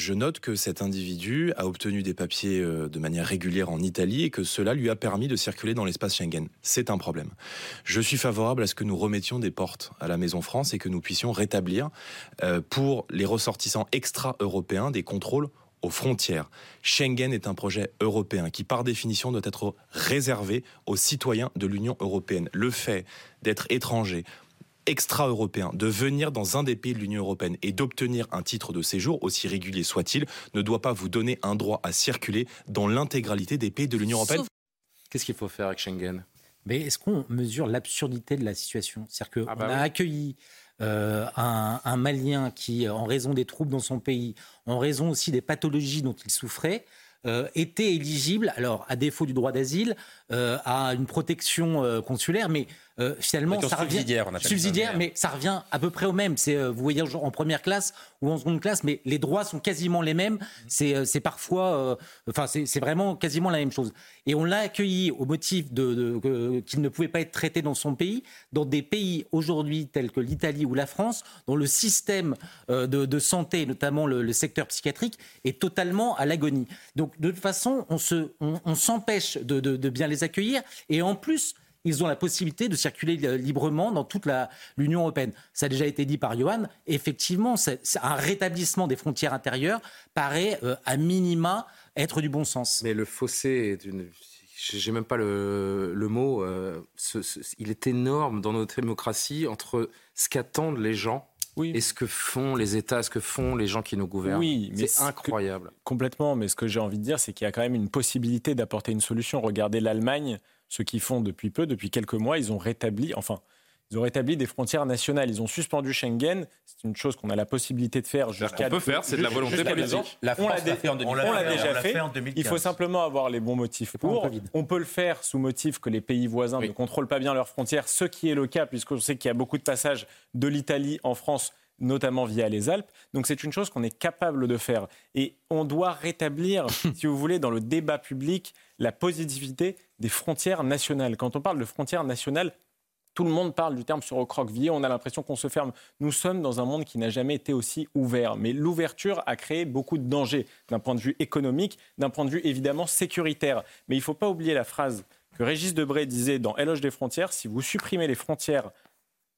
Je note que cet individu a obtenu des papiers euh, de manière régulière en Italie et que cela lui a permis de circuler dans l'espace Schengen. C'est un problème. Je suis favorable à ce que nous remettions des portes à la Maison France et que nous puissions rétablir euh, pour les ressortissants extra-européens des contrôles aux frontières. Schengen est un projet européen qui, par définition, doit être réservé aux citoyens de l'Union européenne. Le fait d'être étranger extra-européen de venir dans un des pays de l'Union européenne et d'obtenir un titre de séjour, aussi régulier soit-il, ne doit pas vous donner un droit à circuler dans l'intégralité des pays de l'Union européenne.
Qu'est-ce qu'il faut faire avec Schengen?
Mais est-ce qu'on mesure l'absurdité de la situation? C'est-à-dire qu'on ah bah a accueilli euh, un, un, Malien qui, en raison des troubles dans son pays, en raison aussi des pathologies dont il souffrait, euh, était éligible, alors à défaut du droit d'asile, euh, à une protection consulaire, mais euh, finalement, ça revient subsidiaire, mais ça revient à peu près au même. C'est euh, vous voyez en première classe ou en seconde classe, mais les droits sont quasiment les mêmes. C'est euh, parfois, enfin c'est vraiment quasiment la même chose. Et on l'a accueilli au motif de, qu'il ne pouvait pas être traité dans son pays, dans des pays aujourd'hui tels que l'Italie ou la France, dont le système de, santé, notamment le, secteur psychiatrique, est totalement à l'agonie. Donc de toute façon, on se, on, s'empêche de, de bien les accueillir, et en plus ils ont la possibilité de circuler librement dans toute l'Union européenne. Ça a déjà été dit par Johan. Effectivement, un rétablissement des frontières intérieures paraît euh, à minima être du bon sens.
Mais le fossé est une j'ai même pas le, le mot, euh, il est énorme dans notre démocratie entre ce qu'attendent les gens oui. et ce que font les États, ce que font les gens qui nous gouvernent. Oui, c'est incroyable.
complètement, mais ce que j'ai envie de dire, c'est qu'il y a quand même une possibilité d'apporter une solution. Regardez l'Allemagne, ce qu'ils font depuis peu, depuis quelques mois, ils ont rétabli, enfin, ils ont rétabli des frontières nationales. Ils ont suspendu Schengen. C'est une chose qu'on a la possibilité de faire jusqu'à.
On peut faire, c'est de la volonté politique.
La France l'a fait en 2015. On l'a déjà fait. Il faut simplement avoir les bons motifs pour. On peut le faire sous motif que les pays voisins ne contrôlent pas bien leurs frontières, ce qui est le cas, puisqu'on sait qu'il y a beaucoup de passages de l'Italie en France notamment via les Alpes. Donc c'est une chose qu'on est capable de faire. Et on doit rétablir, si vous voulez, dans le débat public, la positivité des frontières nationales. Quand on parle de frontières nationales, tout le monde parle du terme sur recroquevillé, on a l'impression qu'on se ferme. Nous sommes dans un monde qui n'a jamais été aussi ouvert, mais l'ouverture a créé beaucoup de dangers d'un point de vue économique, d'un point de vue évidemment sécuritaire. Mais il ne faut pas oublier la phrase que Régis Debray disait dans Éloge des frontières, si vous supprimez les frontières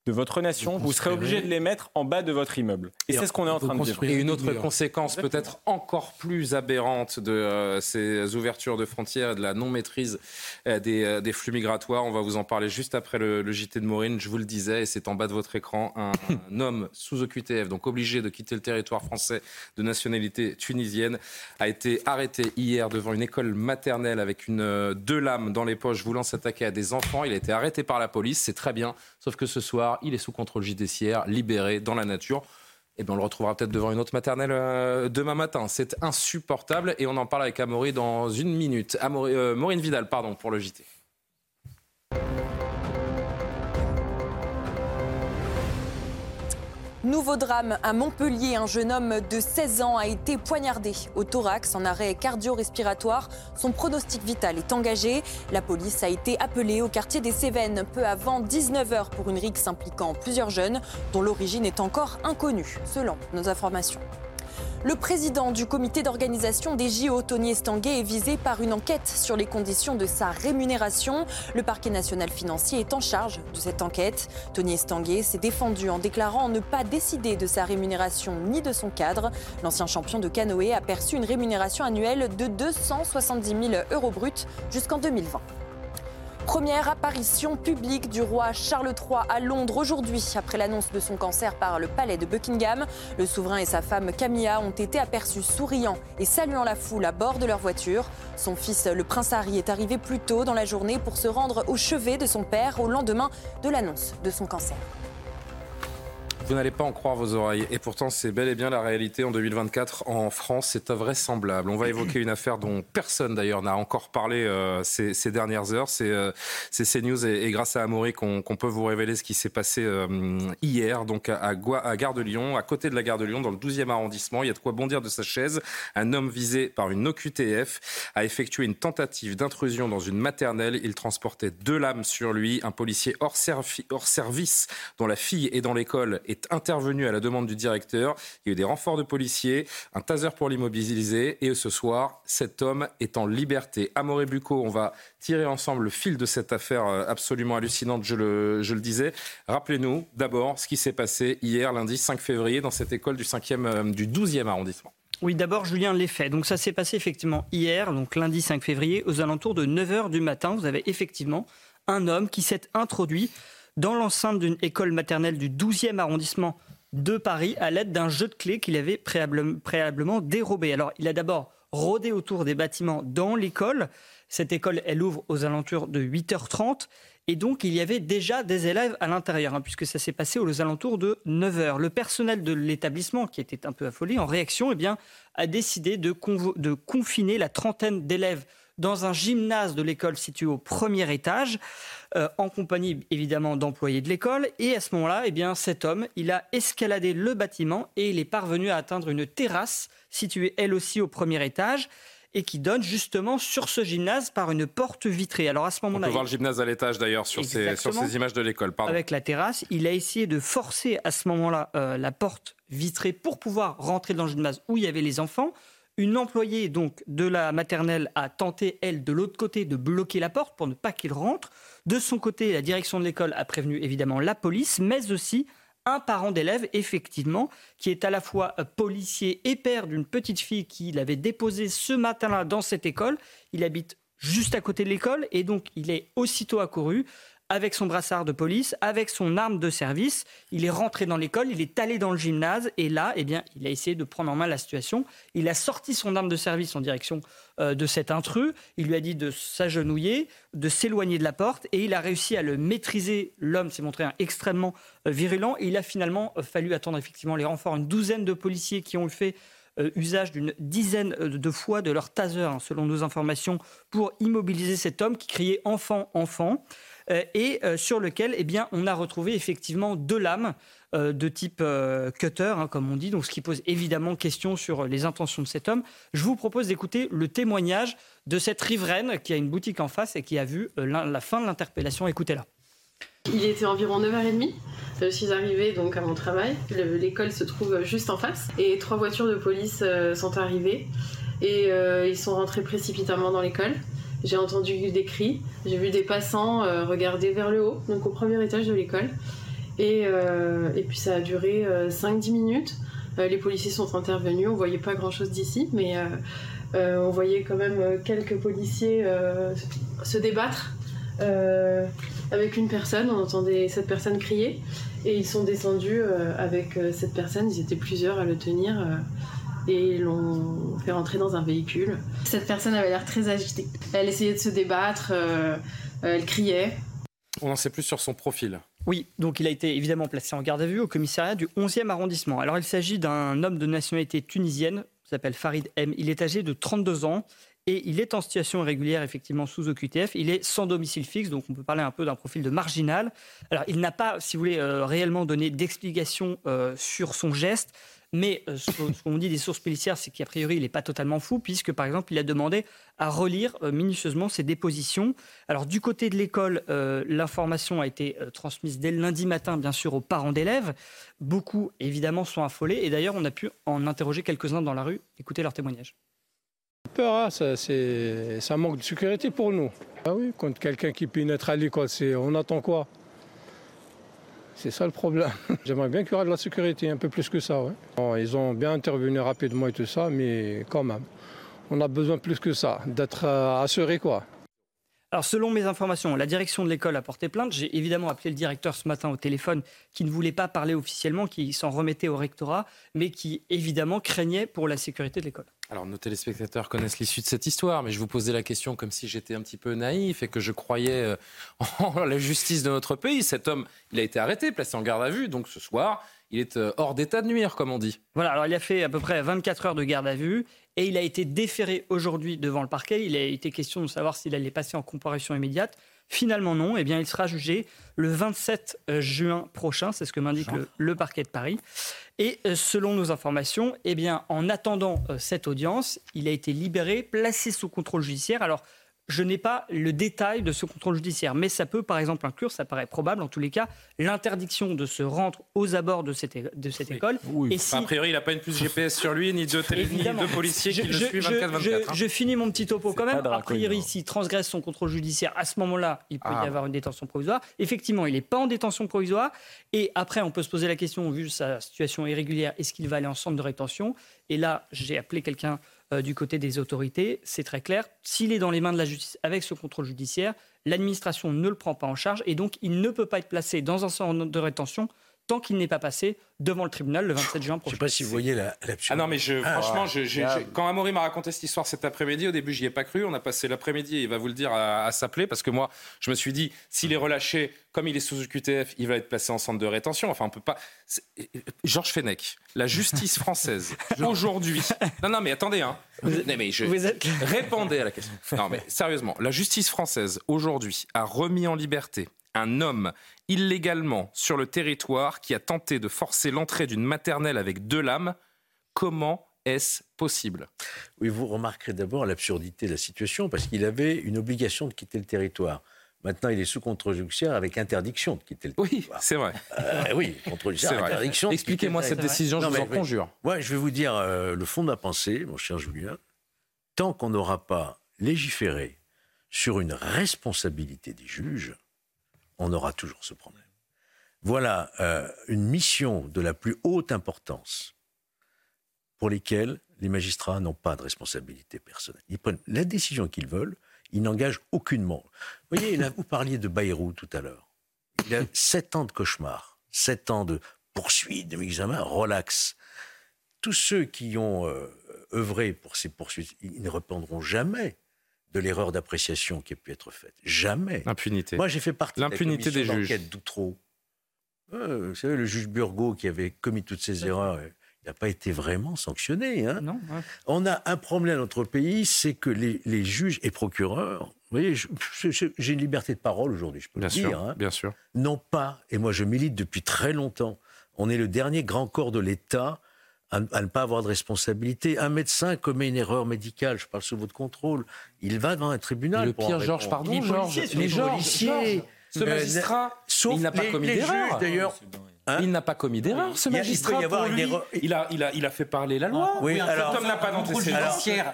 de votre nation, vous, serez obligé de les mettre en bas de votre immeuble. Et, c'est ce qu'on est en train de dire.
Et une autre conséquence peut-être encore plus aberrante de euh, ces ouvertures de frontières et de la non-maîtrise euh, euh, des, flux migratoires, on va vous en parler juste après le, JT de Maureen, je vous le disais, et c'est en bas de votre écran, un, homme sous OQTF, donc obligé de quitter le territoire français de nationalité tunisienne, a été arrêté hier devant une école maternelle avec une, deux lames dans les poches voulant s'attaquer à des enfants. Il a été arrêté par la police, c'est très bien, sauf que ce soir, il est sous contrôle judiciaire, libéré dans la nature. Eh bien, on le retrouvera peut-être devant une autre maternelle euh, demain matin. C'est insupportable et on en parle avec Amaury dans une minute. Euh, Maureen Vidal, pardon, pour le JT.
Nouveau drame à Montpellier, un jeune homme de 16 ans a été poignardé au thorax en arrêt cardio-respiratoire. Son pronostic vital est engagé. La police a été appelée au quartier des Cévennes peu avant 19h pour une rixe impliquant plusieurs jeunes dont l'origine est encore inconnue, selon nos informations. Le président du comité d'organisation des JO, Tony Estanguet, est visé par une enquête sur les conditions de sa rémunération. Le parquet national financier est en charge de cette enquête. Tony Estanguet s'est défendu en déclarant ne pas décider de sa rémunération ni de son cadre. L'ancien champion de canoë a perçu une rémunération annuelle de 270 000 euros bruts jusqu'en 2020. Première apparition publique du roi Charles III à Londres aujourd'hui, après l'annonce de son cancer par le palais de Buckingham. Le souverain et sa femme Camilla ont été aperçus souriant et saluant la foule à bord de leur voiture. Son fils, le prince Harry, est arrivé plus tôt dans la journée pour se rendre au chevet de son père au lendemain de l'annonce de son cancer.
Vous n'allez pas en croire vos oreilles. Et pourtant, c'est bel et bien la réalité en 2024 en France. C'est invraisemblable. On va évoquer une affaire dont personne d'ailleurs n'a encore parlé euh, ces, dernières heures. C'est euh, CNews et, grâce à Amaury qu'on peut vous révéler ce qui s'est passé euh, hier, donc à, Gare de Lyon, à côté de la Gare de Lyon, dans le 12e arrondissement. Il y a de quoi bondir de sa chaise. Un homme visé par une OQTF a effectué une tentative d'intrusion dans une maternelle. Il transportait deux lames sur lui. Un policier hors service dont la fille est dans l'école est intervenu à la demande du directeur. Il y a eu des renforts de policiers, un taser pour l'immobiliser. Et ce soir, cet homme est en liberté. Amoré Bucco, on va tirer ensemble le fil de cette affaire euh, absolument hallucinante, je le, disais. Rappelez-nous d'abord ce qui s'est passé hier, lundi 5 février, dans cette école du, 5e, euh, du 12e arrondissement.
Oui, d'abord, Julien, les faits. Donc, ça s'est passé effectivement hier, donc lundi 5 février, aux alentours de 9 h du matin. Vous avez effectivement un homme qui s'est introduit dans l'enceinte d'une école maternelle du 12e arrondissement de Paris à l'aide d'un jeu de clés qu'il avait préalablement dérobé. Alors, il a d'abord rôdé autour des bâtiments dans l'école. Cette école, elle ouvre aux alentours de 8h30. Et donc, il y avait déjà des élèves à l'intérieur, hein, puisque ça s'est passé aux alentours de 9h. Le personnel de l'établissement, qui était un peu affolé, en réaction, eh bien, a décidé de confiner la trentaine d'élèves dans un gymnase de l'école situé au premier étage, euh, en compagnie évidemment d'employés de l'école. Et à ce moment-là, eh bien, cet homme, il a escaladé le bâtiment et il est parvenu à atteindre une terrasse située elle aussi au premier étage et qui donne justement sur ce gymnase par une porte vitrée.
Alors à ce moment-là, on peut voir le gymnase à l'étage d'ailleurs sur ces, sur ces images de l'école.
Avec la terrasse, il a essayé de forcer à ce moment-là euh, la porte vitrée pour pouvoir rentrer dans le gymnase où il y avait les enfants. Une employée donc de la maternelle a tenté, elle, de l'autre côté, de bloquer la porte pour ne pas qu'il rentre. De son côté, la direction de l'école a prévenu évidemment la police, mais aussi un parent d'élève, effectivement, qui est à la fois policier et père d'une petite fille qu'il avait déposée ce matin-là dans cette école. Il habite juste à côté de l'école et donc il est aussitôt accouru avec son brassard de police, avec son arme de service. Il est rentré dans l'école, il est allé dans le gymnase et là, eh bien, il a essayé de prendre en main la situation. Il a sorti son arme de service en direction euh, de cet intrus. Il lui a dit de s'agenouiller, de s'éloigner de la porte et il a réussi à le maîtriser. L'homme s'est montré extrêmement euh, virulent et il a finalement euh, fallu attendre effectivement les renforts. Une douzaine de policiers qui ont fait usage d'une dizaine de fois de leur taser, hein, selon nos informations, pour immobiliser cet homme qui criait enfant, enfant. Euh, et euh, sur lequel eh bien, on a retrouvé effectivement deux lames euh, de type cutter, hein, comme on dit, donc ce qui pose évidemment question sur les intentions de cet homme. Je vous propose d'écouter le témoignage de cette riveraine qui a une boutique en face et qui a vu la fin de l'interpellation. Écoutez-la.
Il était environ 9h30. Je suis arrivée donc à mon travail. L'école se trouve juste en face. Et trois voitures de police sont arrivées. Et ils sont rentrés précipitamment dans l'école. J'ai entendu des cris, j'ai vu des passants euh, regarder vers le haut, donc au premier étage de l'école. Et, euh, et, puis ça a duré 5-10 euh, minutes. les policiers sont intervenus, on voyait pas grand-chose d'ici, mais on voyait quand même quelques policiers se débattre avec une personne, on entendait cette personne crier, et ils sont descendus avec cette personne, ils étaient plusieurs à le tenir et l'ont fait rentrer dans un véhicule. Cette personne avait l'air très agitée. Elle essayait de se débattre, euh, elle criait.
On n'en sait plus sur son profil.
Oui, donc il a été évidemment placé en garde à vue au commissariat du 11e arrondissement. Alors il s'agit d'un homme de nationalité tunisienne, s'appelle Farid M. Il est âgé de 32 ans et il est en situation irrégulière, effectivement, sous OQTF. Il est sans domicile fixe, donc on peut parler un peu d'un profil de marginal. Alors, il n'a pas, si vous voulez, euh, réellement donné d'explication euh, sur son geste. Mais euh, ce qu'on dit des sources policières, c'est qu'a priori, il n'est pas totalement fou, puisque, par exemple, il a demandé à relire euh, minutieusement ses dépositions. Alors, du côté de l'école, euh, l'information a été transmise dès le lundi matin, bien sûr, aux parents d'élèves. Beaucoup, évidemment, sont affolés. Et d'ailleurs, on a pu en interroger quelques-uns dans la rue. Écoutez leur témoignage.
Peur, hein, ça, ça manque de sécurité pour nous. Ah oui, quand quelqu'un qui pénètre à l'école, on attend quoi? C'est ça le problème. J'aimerais bien qu'il y aura de la sécurité, un peu plus que ça. ils ont bien intervenu rapidement et tout ça, mais quand même, on a besoin plus que ça, d'être euh, assuré quoi.
Alors, selon mes informations, la direction de l'école a porté plainte. J'ai évidemment appelé le directeur ce matin au téléphone qui ne voulait pas parler officiellement, qui s'en remettait au rectorat, mais qui évidemment craignait pour la sécurité de l'école.
Alors, nos téléspectateurs connaissent l'issue de cette histoire, mais je vous posais la question comme si j'étais un petit peu naïf et que je croyais euh, en la justice de notre pays. Cet homme, il a été arrêté, placé en garde à vue, donc ce soir, il est euh, hors d'état de nuire, comme on dit.
Voilà, alors il a fait à peu près 24 heures de garde à vue et il a été déféré aujourd'hui devant le parquet. Il a été question de savoir s'il allait passer en comparution immédiate. Finalement non, eh bien il sera jugé le 27 euh, juin prochain, c'est ce que m'indique le, parquet de Paris. Et euh, selon nos informations, eh bien en attendant euh, cette audience, il a été libéré, placé sous contrôle judiciaire. Alors je n'ai pas le détail de ce contrôle judiciaire, mais ça peut par exemple inclure, ça paraît probable en tous les cas, l'interdiction de se rendre aux abords de cette, de cette école.
Et si... A priori, il n'a pas une puce GPS sur lui, ni de, de policiers qui le suivent 24-24.
Hein. Je, finis mon petit topo quand même. A priori, s'il transgresse son contrôle judiciaire, à ce moment-là, il peut y ah. avoir une détention provisoire. Effectivement, il n'est pas en détention provisoire. Et après, on peut se poser la question, vu sa situation irrégulière, est-ce qu'il va aller en centre de rétention? Et là, j'ai appelé quelqu'un euh, du côté des autorités. C'est très clair. S'il est dans les mains de la justice avec ce contrôle judiciaire, l'administration ne le prend pas en charge et donc il ne peut pas être placé dans un centre de rétention tant qu'il n'est pas passé devant le tribunal le 27 juin prochain.
Je ne sais pas si vous voyez la,
Ah non, mais je, ah, franchement, quand Amaury m'a raconté cette histoire cet après-midi, au début, j'y ai pas cru. On a passé l'après-midi, il va vous le dire, à, s'appeler, parce que moi, je me suis dit, s'il est relâché, comme il est sous QTF, il va être placé en centre de rétention. Enfin, on peut pas. Georges Fenech, la justice française, aujourd'hui. Non, non, mais attendez, hein. mais je... Répondez à la question. Non, mais sérieusement, la justice française, aujourd'hui, a remis en liberté un homme illégalement sur le territoire qui a tenté de forcer l'entrée d'une maternelle avec deux lames. Comment est-ce possible?
Oui, vous remarquerez d'abord l'absurdité de la situation parce qu'il avait une obligation de quitter le territoire. Maintenant, il est sous contrôle judiciaire avec interdiction de quitter le territoire.
Oui, c'est vrai.
Euh, oui, contrôle judiciaire, interdiction.
Expliquez-moi cette décision, je vous en conjure.
Moi, je vais vous dire euh, le fond de ma pensée, mon cher Julien. Tant qu'on n'aura pas légiféré sur une responsabilité des juges, on aura toujours ce problème. voilà euh, une mission de la plus haute importance pour lesquelles les magistrats n'ont pas de responsabilité personnelle. Ils prennent la décision qu'ils veulent, ils n'engagent aucunement. Vous voyez, là, vous parliez de Bayrou tout à l'heure. Il a sept ans de cauchemar, sept ans de poursuites, de relax. Tous ceux qui ont euh, œuvré pour ces poursuites, ils ne reprendront jamais de l'erreur d'appréciation qui a pu être faite. Jamais.
L'impunité.
Moi, j'ai fait partie
L'impunité
de la
des
commission
juges.
d'enquête d'Outreau. Euh, vous savez, le juge Burgot qui avait commis toutes ces erreurs, euh, il n'a pas été vraiment sanctionné. hein. On a un problème dans notre pays, c'est que les, les juges et procureurs, vous voyez, j'ai une liberté de parole aujourd'hui, je peux
Bien
le
sûr,
dire. hein,
bien sûr.
n'ont pas, et moi je milite depuis très longtemps, on est le dernier grand corps de l'État à, à ne pas avoir de responsabilité. Un médecin commet une erreur médicale, je parle sous votre contrôle, il va devant un tribunal.
Le
pour
pire, Georges, pardon, Georges, mais Georges, Georges, ce
Euh,
magistrat,
sauf
il n'a pas
les-
commis
les
d'erreur.
juges, d'ailleurs. Hein
il n'a pas commis d'erreur, ce
Il il
magistrat.
y avoir
pour
une
lui.
erreur-
Il a, il, a, il a fait parler la loi.
Oui,
Cet
alors,
homme n'a pas d'antécédent.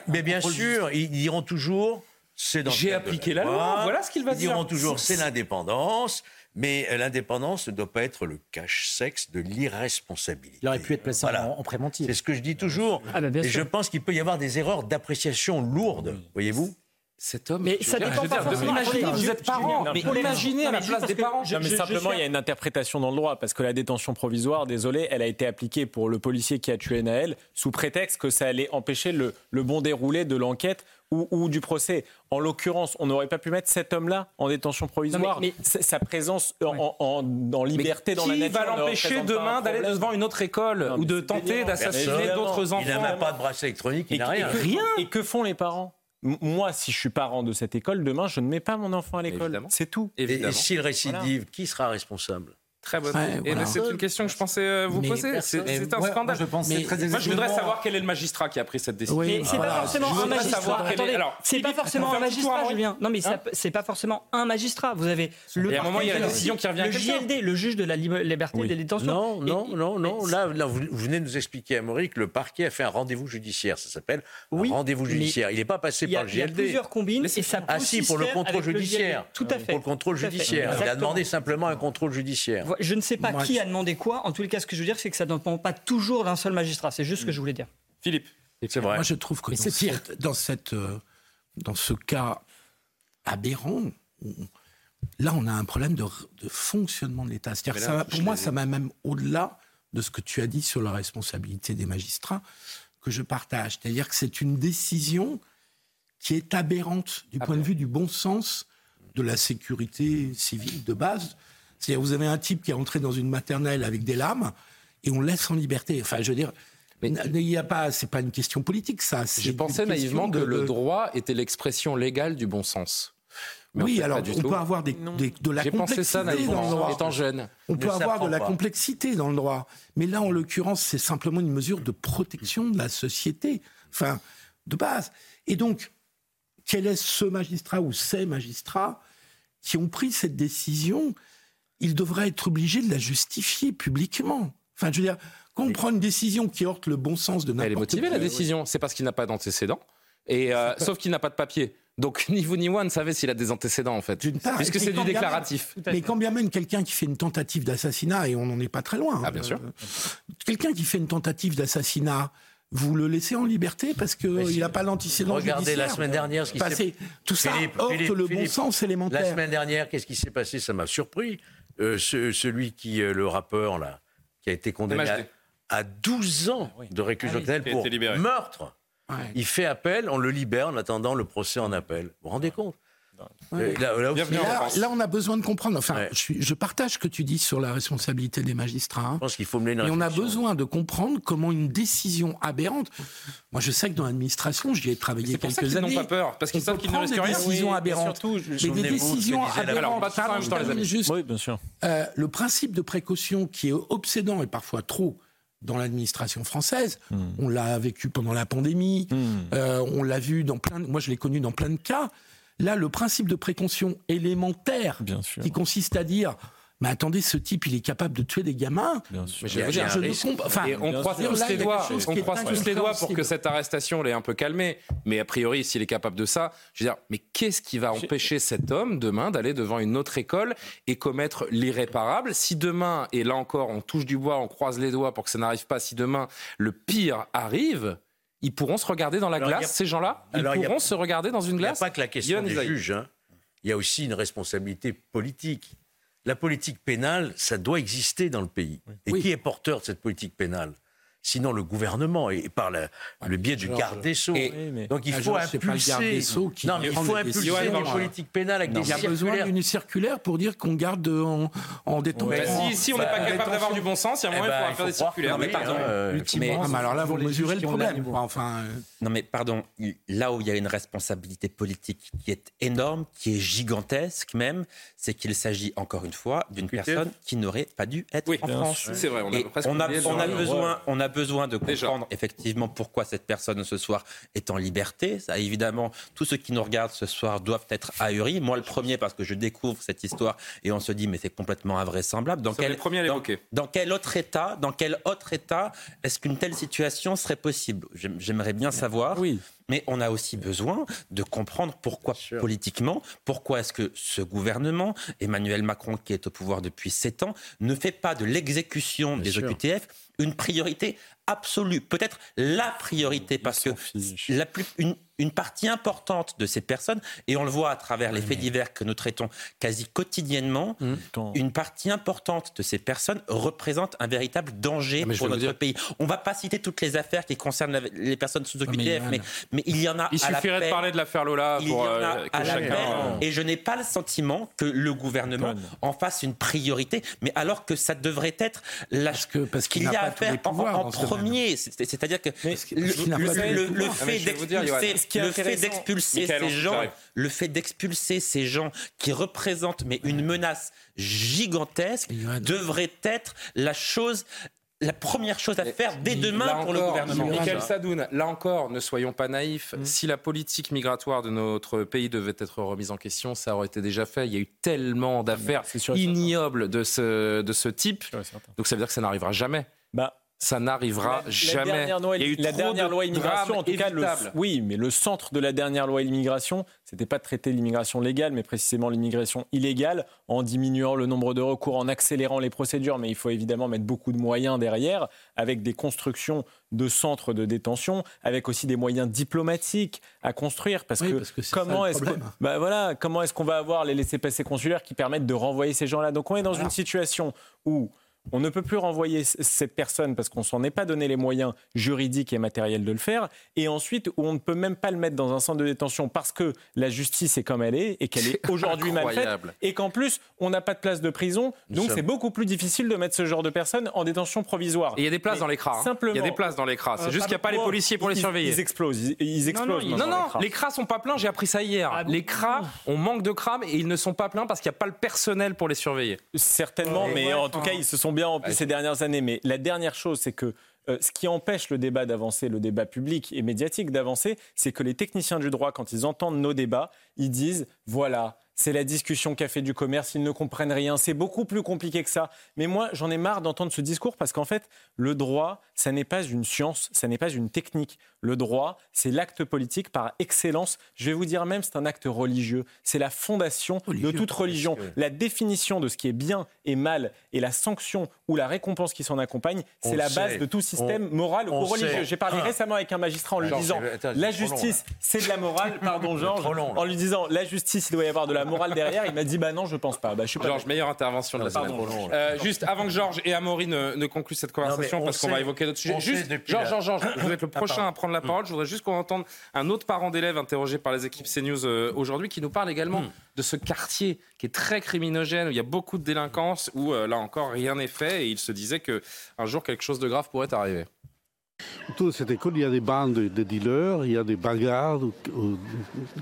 mais bien sûr, ils diront toujours, c'est dans
J'ai appliqué la loi, voilà ce qu'il va
Ils diront
dire.
toujours,
c'est
l'indépendance, mais euh, l'indépendance ne doit pas être le cache-sexe de l'irresponsabilité.
Il aurait pu être placé en- en.
C'est ce que je dis toujours.
Ah, bah,
Et je pense qu'il peut y avoir des erreurs d'appréciation lourdes, voyez-vous
Cet homme.
Mais ça dépend pas forcément.
Imaginez, vous êtes parents,
je-
mais imaginez à la place des parents.
Non, mais simplement, il y a une interprétation dans le droit, parce que la détention provisoire, désolé, elle a été appliquée pour le policier qui a tué Naël, sous prétexte que ça allait empêcher le, le bon déroulé de l'enquête ou, ou du procès. En l'occurrence, on n'aurait pas pu mettre cet homme-là en détention provisoire.
mais-
Sa- Sa présence en, en- en liberté dans la
Qui
nature
va
ne
l'empêcher demain d'aller devant une autre école
Non,
ou de tenter d'assassiner d'autres enfants
Il n'a même pas de bracelet électronique, il
Et,
n'a
et
rien.
que, et que font les parents? Moi, si je suis parent de cette école, demain, je ne mets pas mon enfant à l'école. C'est tout.
Et, s'il récidive, qui sera responsable?
Très bonne.
Ouais,
Et
voilà.
c'est une question que je pensais euh, vous
Mais
poser. C'est un
Ouais,
scandale.
moi, je pense que c'est
Mais
très
moi, je voudrais savoir quel est le magistrat qui a pris cette décision.
Oui,
Mais c'est
Voilà.
pas forcément
Je
un magistrat.
savoir quel est-
Attendez,
alors,
c'est pas forcément un magistrat. Julien. Non, mais
Hein
c'est pas forcément un magistrat. Vous avez le
Et à un moment, il y a la
parquet,
décision qui revient à
le. JLD, le juge de la liberté
Oui.
des détentions.
Non, non, non, non. Là, là, vous, venez de nous expliquer, Amaury, que le parquet a fait un rendez-vous judiciaire. Ça s'appelle
Oui,
rendez-vous judiciaire. Il n'est pas passé par le
il y a
JLD.
plusieurs combines et ça peut
Ah si, pour le contrôle judiciaire.
JLD. Tout à fait.
Pour le contrôle judiciaire. Il a demandé simplement un contrôle judiciaire.
Je ne sais pas
Moi,
qui
je-
a demandé quoi. En tous les cas, ce que je veux dire, c'est que ça ne dépend pas toujours d'un seul magistrat. C'est juste ce que je voulais dire.
Philippe.
C'est vrai.
Moi, je trouve que dans,
c'est pire.
cette- dans, cette, euh, dans ce cas aberrant, on- là, on a un problème de, de fonctionnement de l'État. C'est-à-dire pour moi, ça va même au-delà de ce que tu as dit sur la responsabilité des magistrats, que je partage. C'est-à-dire que c'est une décision qui est aberrante du point de vue du bon sens de la sécurité civile de base. C'est-à-dire vous avez un type qui est entré dans une maternelle avec des lames et on le laisse en liberté. Enfin, je veux dire, il n'y a pas, c'est pas une question politique, ça.
pensais
question
naïvement que
de-
le droit était l'expression légale du bon sens. Mais en
oui,
fait,
alors on
tout.
peut avoir des, des- de la
J'ai pensé
complexité
ça
dans le
naïvement,
droit.
étant jeune.
On
Ne
peut avoir de la
pas.
complexité dans le droit, mais là, en l'occurrence, c'est simplement une mesure de protection de la société, enfin, de base. Et donc, quel est ce magistrat ou ces magistrats qui ont pris cette décision Ils devraient être obligés de la justifier publiquement. Enfin, je veux dire, quand on prend une décision qui heurte le bon sens de n'importe
Elle est motivée, la décision. C'est parce qu'il n'a pas d'antécédent. Et euh, sauf qu'il n'a pas de papier. Donc ni vous ni moi ne savez s'il a des antécédents en fait,
part,
puisque c'est du
bien même-
déclaratif.
Mais quand bien même quelqu'un qui fait une tentative d'assassinat, et on n'en est pas très loin.
Ah, bien
euh,
sûr.
Quelqu'un qui fait une tentative d'assassinat, vous le laissez en liberté parce qu'il n'a pas l'antécédent
Regardez
judiciaire.
la semaine dernière ce qui s'est
c'est- Tout ça
Philippe,
le bon
Philippe,
sens élémentaire.
La semaine dernière, qu'est-ce qui s'est passé? Ça m'a surpris. Euh, ce- celui qui, euh, le rappeur là, qui a été condamné à,
MHD.
à 12 ans de réclusion
Ah oui,
pour
été libéré.
meurtre. Il fait appel, on le libère en attendant le procès en appel. Vous vous rendez compte? Euh, là- je
on a besoin de comprendre. Enfin, je, je partage ce que tu dis sur la responsabilité des magistrats. hein.
Je pense qu'il faut mener une
Et on a besoin de comprendre comment une décision aberrante. Moi, je sais que dans l'administration, j'y ai travaillé
C'est pour ça
quelques
qu'ils n'ont
années.
pas peur, parce qu'ils savent qu'ils ne risquent
des
rien.
décisions
Oui,
aberrantes.
surtout, je-
mais des décisions aberrantes.
Alors, pas les amis.
Juste,
Oui, bien sûr.
euh, le principe de précaution qui est obsédant et parfois trop dans l'administration française,
Hmm.
on l'a vécu pendant la pandémie, euh, on l'a vu dans plein, de- moi je l'ai connu dans plein de cas. Là, le principe de précaution élémentaire,
Bien sûr.
qui consiste à dire mais attendez, ce type, il est capable de tuer des gamins.
Je veux dire, enfin, et on croise tous les doigts, on croise tous les doigts pour que cette arrestation l'ait un peu calmé. Mais a priori, s'il est capable de ça, je veux dire, mais qu'est-ce qui va empêcher cet homme demain d'aller devant une autre école et commettre l'irréparable? Si demain, et là encore, on touche du bois, on croise les doigts pour que ça n'arrive pas, si demain le pire arrive, ils pourront se regarder dans la glace, ces gens-là Ils pourront se regarder dans une glace
Il n'y a pas que la question du juge. Hein. Il y a aussi une responsabilité politique la politique pénale, ça doit exister dans le pays. Et qui est porteur de cette politique pénale? Sinon le gouvernement et par le biais du garde des Sceaux. Donc il faut impulser.
non, mais il faut impulser
une politique pénale avec des
Il y a besoin d'une circulaire pour dire qu'on garde en, en détention.
si, si, on n'est pas capable d'avoir du bon sens, il y a moyen de faire des circulaires.
Non, mais pardon.
mais, alors là, vous mesurez le problème. Enfin.
Non, mais pardon. Là où il y a une responsabilité politique qui est énorme, qui est gigantesque même, c'est qu'il s'agit encore une fois d'une personne qui n'aurait pas dû être en France.
C'est vrai.
On a, on a besoin, a besoin de comprendre effectivement pourquoi cette personne ce soir est en liberté. Ça, évidemment, tous ceux qui nous regardent ce soir doivent être ahuris. Moi, le premier, parce que je découvre cette histoire et on se dit, mais c'est complètement invraisemblable.
Dans quel, premier
dans, dans quel autre État, dans quel autre État est-ce qu'une telle situation serait possible? J'aimerais bien savoir.
Oui.
Mais on a aussi besoin de comprendre pourquoi politiquement, pourquoi est-ce que ce gouvernement, Emmanuel Macron qui est au pouvoir depuis sept ans, ne fait pas de l'exécution des OQTF une priorité absolue, peut-être la priorité, parce que la plus, une, une partie importante de ces personnes, et on le voit à travers les faits divers que nous traitons quasi quotidiennement, mmh. une partie importante de ces personnes représente un véritable danger ah, pour notre pays. On ne va pas citer toutes les affaires qui concernent les personnes sous OQTF, mais, mais, il y en a
il
à
suffirait de parler de l'affaire Lola
pour euh, que chacun... Euh, et je n'ai pas le sentiment que le gouvernement en fasse une priorité, mais alors que ça devrait être la... parce qu'il y a à faire en, premier. C'est-à-dire que le, fait d'expulser fait d'expulser ces gens, le fait d'expulser ces gens qui représentent mais une menace gigantesque devrait être la chose la première chose à faire dès demain pour le gouvernement.
Michael Sadoun, là encore, ne soyons pas naïfs. Mm. Si la politique migratoire de notre pays devait être remise en question, ça aurait été déjà fait. Il y a eu tellement d'affaires ignobles de ce, de ce type. Donc ça veut dire que ça n'arrivera jamais. Bah, ça n'arrivera jamais.
il y a eu la dernière loi immigration, en tout cas, oui, mais le centre de la dernière loi immigration, c'était pas de traiter l'immigration légale, mais précisément l'immigration illégale, en diminuant le nombre de recours, en accélérant les procédures. Mais il faut évidemment mettre beaucoup de moyens derrière, avec des constructions de centres de détention, avec aussi des moyens diplomatiques à construire. Parce que, comment est-ce que, bah voilà, comment est-ce qu'on va avoir les laissés-passer consulaires qui permettent de renvoyer ces gens-là? Donc on est dans une situation où on ne peut plus renvoyer cette personne parce qu'on s'en est pas donné les moyens juridiques et matériels de le faire. Et ensuite, où on ne peut même pas le mettre dans un centre de détention parce que la justice est comme elle est et qu'elle est aujourd'hui mal faite. Et qu'en plus, on n'a pas de place de prison. donc, c'est beaucoup plus difficile de mettre ce genre de personnes en détention provisoire.
il y a des places dans les cras. Hein. Il y a des places dans les cras. C'est juste qu'il n'y a pas les policiers pour les surveiller.
Ils explosent. Ils, explosent.
Non, non, les cras sont pas pleins. J'ai appris ça hier. Ah les cras, on manque de crânes et ils ne sont pas pleins parce qu'il n'y a pas le personnel pour les surveiller.
Certainement, mais en tout cas, ils se sont bien remplis ces dernières années. Mais la dernière chose, c'est que euh, ce qui empêche le débat d'avancer, le débat public et médiatique d'avancer, c'est que les techniciens du droit, quand ils entendent nos débats, ils disent voilà, c'est la discussion qu'a fait du commerce, ils ne comprennent rien, c'est beaucoup plus compliqué que ça. Mais moi, j'en ai marre d'entendre ce discours parce qu'en fait, le droit, ça n'est pas une science, ça n'est pas une technique. Le droit, c'est l'acte politique par excellence. Je vais vous dire même, c'est un acte religieux. C'est la fondation de toute religion. La définition de ce qui est bien et mal et la sanction ou la récompense qui s'en accompagne, c'est la base de tout système moral ou religieux. J'ai parlé ah. récemment avec un magistrat en lui disant la justice, c'est de la morale, pardon Georges, en lui disant la justice, il doit y avoir de la morale derrière. Il m'a dit bah non, je pense pas. Bah, je suis pas
Georges, meilleure intervention de la semaine. Euh, juste avant que Georges et Amaury ne, concluent cette conversation, parce qu'on va évoquer d'autres sujets. Juste, Georges, Georges, vous êtes le prochain à prendre la parole. Je voudrais juste qu'on entende un autre parent d'élève interrogé par les équipes CNews euh, aujourd'hui qui nous parle également hmm. de ce quartier qui est très criminogène, où il y a beaucoup de délinquance, où euh, là encore rien n'est fait. Et il se disait qu'un jour quelque chose de grave pourrait arriver.
Autour de cette école, il y a des bandes de dealers, il y a des bagarres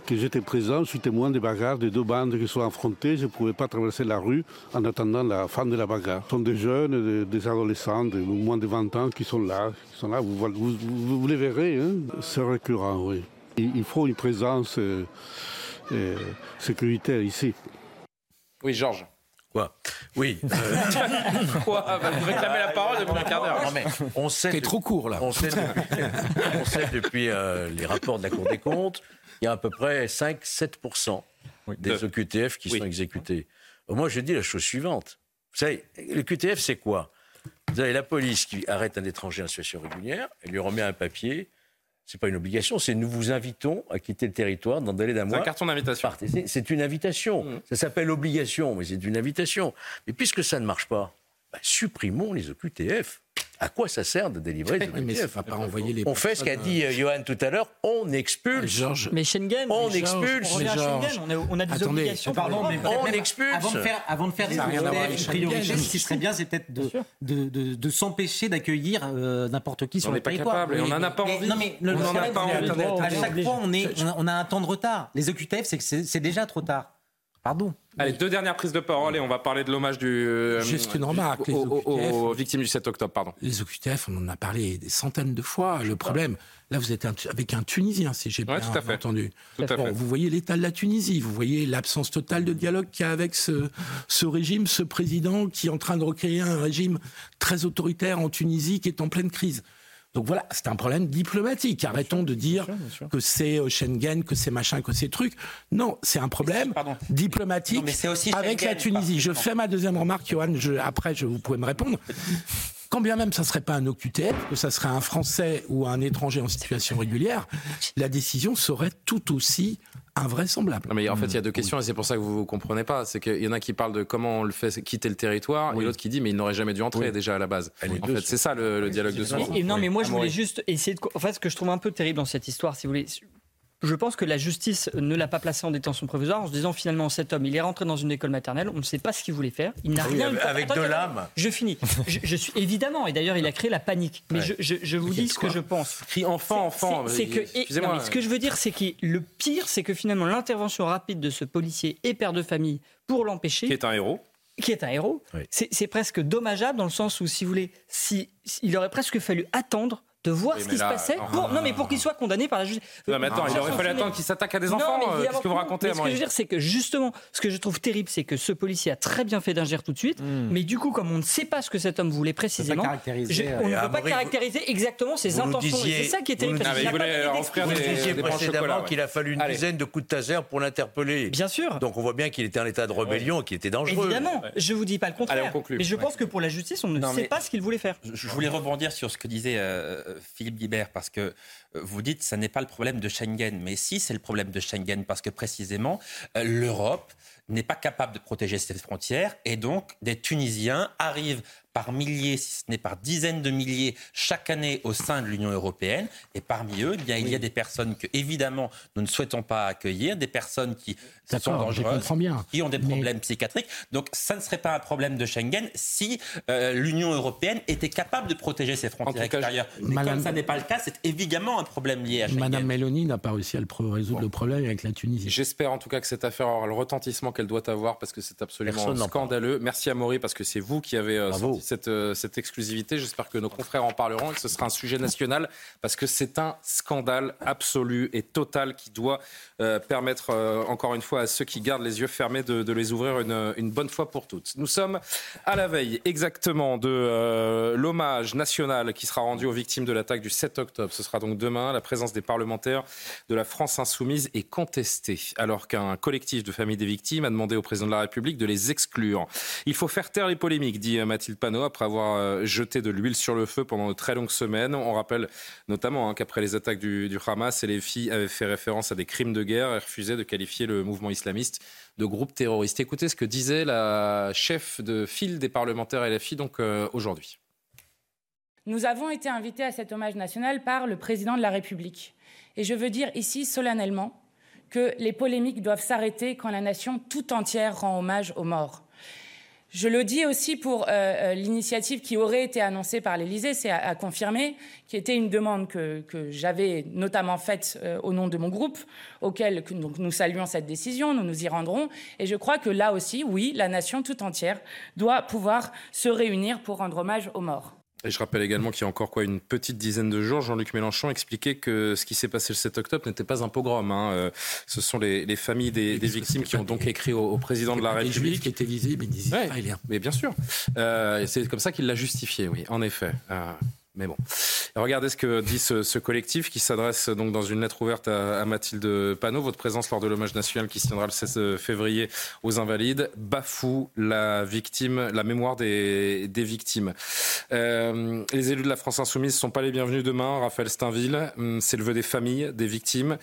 que j'étais présent, je suis témoin des bagarres de deux bandes qui sont affrontées. Je ne pouvais pas traverser la rue en attendant la fin de la bagarre. Ce sont des jeunes, des adolescents de moins de 20 ans qui sont là. Vous, les verrez, hein. c'est récurrent, oui. Il faut une présence euh, euh, sécuritaire ici.
Oui, Georges.
Quoi Oui.
Quoi bah, Vous réclamez la parole depuis un quart d'heure.
Non, mais on sait.
T'es trop court là.
On sait depuis, on sait depuis, euh, les rapports de la Cour des comptes, il y a à peu près 5-7% des OQTF qui sont exécutés. Moi, je dis la chose suivante. Vous savez, le QTF, c'est quoi? Vous avez la police qui arrête un étranger en situation régulière, elle lui remet un papier. C'est pas une obligation, c'est nous vous invitons à quitter le territoire dans le délai d'un mois.
C'est un carton d'invitation.
C'est une invitation.
Mmh.
Ça s'appelle obligation, mais c'est une invitation. Mais puisque ça ne marche pas, bah, supprimons les OQTF. À quoi ça sert de délivrer des
Oui, mais ça
OQTF
va pas envoyer les
On fait ce qu'a dit euh, Johan tout à l'heure, on expulse.
Georges,
Mais Schengen,
On expulse.
on Schengen, on a, on a des
attendez,
obligations.
On expulse.
Avant de faire, avant de faire des OQTF ce qui serait bien, c'est peut-être de, de, de, de s'empêcher d'accueillir euh, n'importe qui sur le territoire.
on
Mais-
en a pas envie.
Non, mais le
On en a
problème,
pas
c'est
envie.
À chaque fois, on, a, un temps de retard. Les OQTF, c'est que c'est c'est déjà trop tard. Pardon.
Allez, deux dernières prises de parole et on va parler de l'hommage du. euh,
Juste une remarque,
du-
les
aux, aux-
OQTF.
aux victimes du 7 octobre, pardon.
Les OQTF, on en a parlé des centaines de fois. Le problème, là, vous êtes un- avec un Tunisien, si j'ai
Ouais,
bien
tout à fait.
entendu.
Tout à
Bon,
fait.
Vous voyez l'état de la Tunisie, vous voyez l'absence totale de dialogue qu'il y a avec ce, ce régime, ce président qui est en train de recréer un régime très autoritaire en Tunisie qui est en pleine crise. Donc voilà, c'est un problème diplomatique. Arrêtons de dire que c'est euh, Schengen, que c'est machin, que c'est truc. Non, c'est un problème diplomatique
Non, mais c'est aussi
avec la Tunisie. Je fais ma deuxième remarque, Johan. Je, après, je, vous pouvez me répondre. Quand bien même ça serait pas un OQTF, que ça serait un Français ou un étranger en situation régulière, la décision serait tout aussi invraisemblable.
Non, mais en fait, il y a deux questions et c'est pour ça que vous ne comprenez pas. C'est qu'il y en a qui parlent de comment on le fait quitter le territoire et l'autre qui dit mais il n'aurait jamais dû entrer déjà à la base. En fait, c'est ça le, le dialogue de ce
Et, et non, mais moi, je voulais juste essayer de. En fait, ce que je trouve un peu terrible dans cette histoire, si vous voulez. Je pense que la justice ne l'a pas placé en détention provisoire en se disant finalement cet homme il est rentré dans une école maternelle, on ne sait pas ce qu'il voulait faire, il n'a
oui,
rien
avec- avec de l'âme.
Je finis. Je, je suis évidemment et d'ailleurs il a créé la panique. Mais
Ouais.
je, vous dis ce que je pense.
Crie enfant, enfant.
C'est c'est que, et-
Excusez-moi.
non, mais ce que je veux dire, c'est que le pire, c'est que finalement l'intervention rapide de ce policier et père de famille pour l'empêcher,
Qui est un héros.
qui est un héros, c'est c'est presque dommageable dans le sens où, si vous voulez, si- il aurait presque fallu attendre de voir
Oui,
ce qui
là,
se passait
non.
pour, non mais pour qu'il soit condamné par la justice.
Non, mais attends, il aurait fallu attendre qu'il s'attaque à des enfants.
mais
euh, Qu'est-ce que vous racontez,
Mais Ce que je veux dire, c'est que justement, ce que je trouve terrible, c'est que ce policier a très bien fait d'ingérer tout de suite,
Hmm.
mais du coup, comme on ne sait pas ce que cet homme voulait précisément, je-
euh,
on ne
Et
peut pas caractériser exactement ses intentions. c'est ça qui est terrible.
Vous disiez précédemment qu'il a fallu une dizaine de coups de taser pour l'interpeller.
Bien sûr.
Donc on voit bien qu'il était en état de rébellion et qu'il était dangereux.
Évidemment, je vous dis pas le contraire.
Allez, on conclut.
Mais je pense que pour la justice, on ne sait pas ce qu'il voulait faire.
Je je voulais rebondir sur ce que disait euh, Philippe Guibert, parce que euh, vous dites ce n'est pas le problème de Schengen. Mais si, c'est le problème de Schengen, parce que précisément, euh, l'Europe n'est pas capable de protéger ses frontières, et donc des Tunisiens arrivent par milliers, si ce n'est par dizaines de milliers, chaque année au sein de l'Union européenne. Et parmi eux, eh bien, il y a des personnes que, évidemment, nous ne souhaitons pas accueillir, des personnes qui sont dangereuses,
bien.
qui ont des
Mais-
problèmes psychiatriques. Donc, ça ne serait pas un problème de Schengen si euh, l'Union européenne était capable de protéger ses frontières extérieures. Mais
Madame-
comme ça n'est pas le cas, c'est évidemment un problème lié à Schengen.
Madame Mélanie n'a pas réussi à le résoudre le problème avec la Tunisie.
J'espère en tout cas que cette affaire aura le retentissement qu'elle doit avoir parce que c'est absolument
Personne
scandaleux. Merci à Maury parce que c'est vous qui avez euh, cette, euh, cette exclusivité. J'espère que nos confrères en parleront et que ce sera un sujet national parce que c'est un scandale absolu et total qui doit euh, permettre euh, encore une fois à ceux qui gardent les yeux fermés de, les ouvrir une, bonne fois pour toutes. Nous sommes à la veille exactement de l'hommage national qui sera rendu aux victimes de l'attaque du 7 octobre. Ce sera donc demain. La présence des parlementaires de la France insoumise est contestée, alors qu'un collectif de familles des victimes a demandé au président de la République de les exclure. Il faut faire taire les polémiques, dit Mathilde Panot, après avoir euh, jeté de l'huile sur le feu pendant de très longues semaines. On rappelle notamment hein, qu'après les attaques du, Hamas, les filles avaient fait référence à des crimes de guerre et refusaient de qualifier le mouvement islamiste de groupe terroriste. Écoutez ce que disait la chef de file des parlementaires LFI donc euh, aujourd'hui.
Nous avons été invités à cet hommage national par le président de la République. Et je veux dire ici solennellement que les polémiques doivent s'arrêter quand la nation tout entière rend hommage aux morts. Je le dis aussi pour euh, euh, l'initiative qui aurait été annoncée par l'Élysée, c'est à, confirmer, qui était une demande que, j'avais notamment faite euh, au nom de mon groupe, auquel nous saluons cette décision, nous nous y rendrons. Et je crois que là aussi, oui, la nation tout entière doit pouvoir se réunir pour rendre hommage aux morts.
Et je rappelle également qu'il y a encore quoi une petite dizaine de jours, Jean-Luc Mélenchon expliquait que ce qui s'est passé le 7 octobre n'était pas un pogrom. Hein. Euh, ce sont les, familles des, victimes qui ont donc écrit au, président de la République.
qui étaient visés, mais des
Mais bien sûr. Euh, c'est comme ça qu'il l'a justifié, oui, en effet. Euh, mais bon. regardez ce que dit ce, collectif qui s'adresse donc dans une lettre ouverte à, Mathilde Panot. Votre présence lors de l'hommage national qui se tiendra le 16 février aux Invalides bafoue la victime, la mémoire des, victimes. Euh, les élus de la France Insoumise ne sont pas les bienvenus demain. Raphaël Steinville, hum, c'est le vœu des familles, des victimes.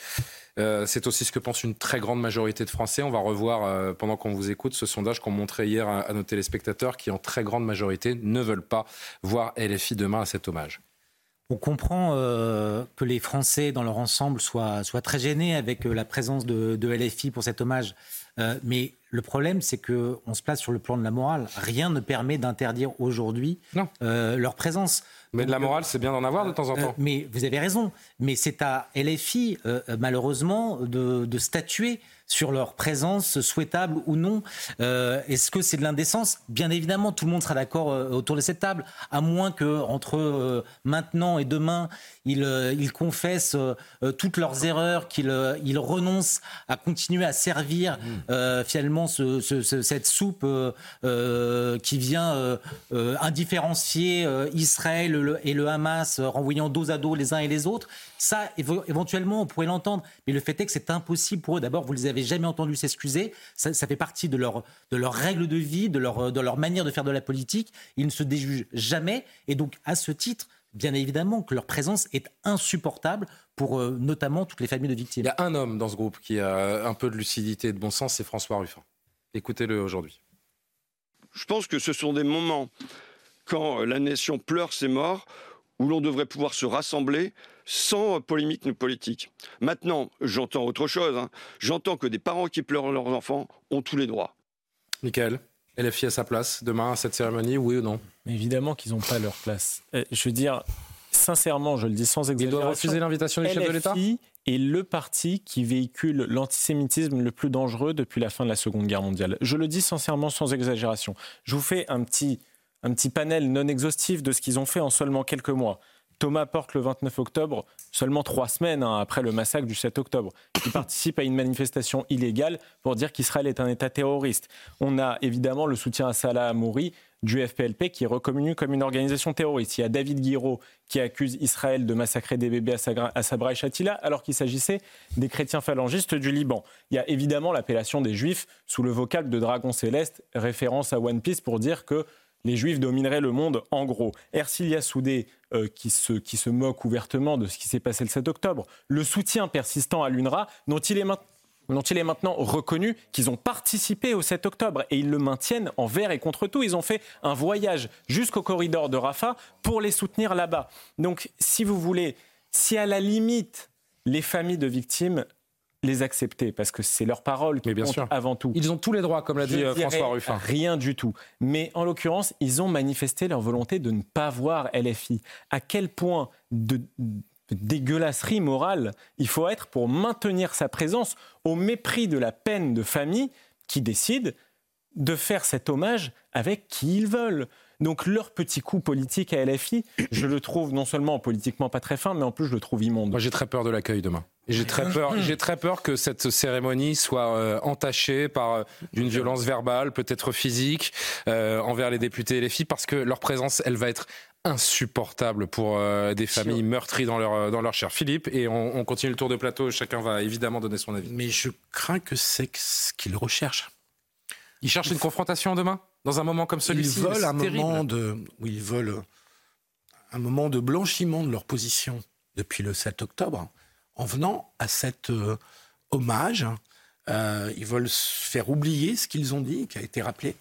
Euh, c'est aussi ce que pense une très grande majorité de Français. On va revoir, euh, pendant qu'on vous écoute, ce sondage qu'on montrait hier à, nos téléspectateurs qui, en très grande majorité, ne veulent pas voir LFI demain à cet hommage.
On comprend euh, que les Français, dans leur ensemble, soient, soient très gênés avec la présence de, de, LFI pour cet hommage. mais le problème, c'est qu'on se place sur le plan de la morale. Rien ne permet d'interdire aujourd'hui leur présence.
Mais de la morale, c'est bien d'en avoir de temps en temps. Euh,
mais vous avez raison. Mais c'est à LFI, euh, malheureusement, de, de, statuer sur leur présence souhaitable ou non. Euh, est-ce que c'est de l'indécence? Bien évidemment, tout le monde sera d'accord autour de cette table, à moins que entre maintenant et demain, ils, ils confessent toutes leurs erreurs, qu'ils ils renoncent à continuer à servir mmh. finalement ce, cette soupe qui vient indifférencier Israël et le Hamas euh, renvoyant dos à dos les uns et les autres, ça, éventuellement, on pourrait l'entendre. Mais le fait est que c'est impossible pour eux. D'abord, vous ne les avez jamais entendus s'excuser. Ça, fait partie de leur, de leur règle de vie, de leur, de leur manière de faire de la politique. Ils ne se déjugent jamais. Et donc, à ce titre, bien évidemment que leur présence est insupportable pour euh, notamment toutes les familles de victimes.
Il y a un homme dans ce groupe qui a un peu de lucidité et de bon sens, c'est François Ruffin. Écoutez-le aujourd'hui.
Je pense que ce sont des moments quand la nation pleure ses morts, où l'on devrait pouvoir se rassembler sans polémique politique. Maintenant, j'entends autre chose. Hein. J'entends que des parents qui pleurent leurs enfants ont tous les droits.
Michael, LFI à sa place demain à cette cérémonie, oui ou non?
Évidemment qu'ils n'ont pas leur place. Euh, je veux dire, sincèrement, je le dis sans exagération.
Ils doivent refuser l'invitation du chef de l'État?
Est le parti qui véhicule l'antisémitisme le plus dangereux depuis la fin de la Seconde Guerre mondiale. Je le dis sincèrement sans exagération. Je vous fais un petit un petit panel non exhaustif de ce qu'ils ont fait en seulement quelques mois. Thomas Porte le 29 octobre, seulement trois semaines hein, après le massacre du 7 octobre. Il participe à une manifestation illégale pour dire qu'Israël est un État terroriste. On a évidemment le soutien à Salah Amouri du FPLP qui est reconnu comme une organisation terroriste. Il y a David Guiraud qui accuse Israël de massacrer des bébés à Sabra et Shatila alors qu'il s'agissait des chrétiens phalangistes du Liban. Il y a évidemment l'appellation des juifs sous le vocable de Dragon Céleste, référence à One Piece pour dire que les Juifs domineraient le monde en gros. Ercilia Soudé, euh, qui, se, qui se moque ouvertement de ce qui s'est passé le 7 octobre, le soutien persistant à l'UNRWA, dont il est dont il est maintenant reconnu qu'ils ont participé au 7 octobre et ils le maintiennent envers et contre tout. Ils ont fait un voyage jusqu'au corridor de Rafah pour les soutenir là-bas. Donc, si vous voulez, si à la limite les familles de victimes les accepter parce que c'est leur parole qui compte avant tout.
Ils ont tous les droits, comme l'a dit euh, François Ruffin.
Rien du tout. Mais en l'occurrence, ils ont manifesté leur volonté de ne pas voir LFI. À quel point de, dégueulasserie morale il faut être pour maintenir sa présence au mépris de la peine de famille qui décide de faire cet hommage avec qui ils veulent. Donc leur petit coup politique à LFI, je le trouve non seulement politiquement pas très fin, mais en plus je le trouve immonde.
Moi j'ai très peur de l'accueil demain. J'ai très peur. J'ai très peur que cette cérémonie soit euh, entachée par euh, une violence verbale, peut-être physique, euh, envers les députés et les filles, parce que leur présence, elle va être insupportable pour des familles meurtries dans leur dans leur chair. Philippe, et on, on, continue le tour de plateau. Chacun va évidemment donner son avis.
Mais je crains que c'est ce qu'ils recherchent.
Ils cherchent une confrontation demain, dans un moment comme celui-ci.
Ils veulent un moment de, oui, ils veulent un moment de blanchiment de leur position depuis le 7 octobre en venant à cet euh, hommage. Euh, ils veulent faire oublier ce qu'ils ont dit, qui a été rappelé.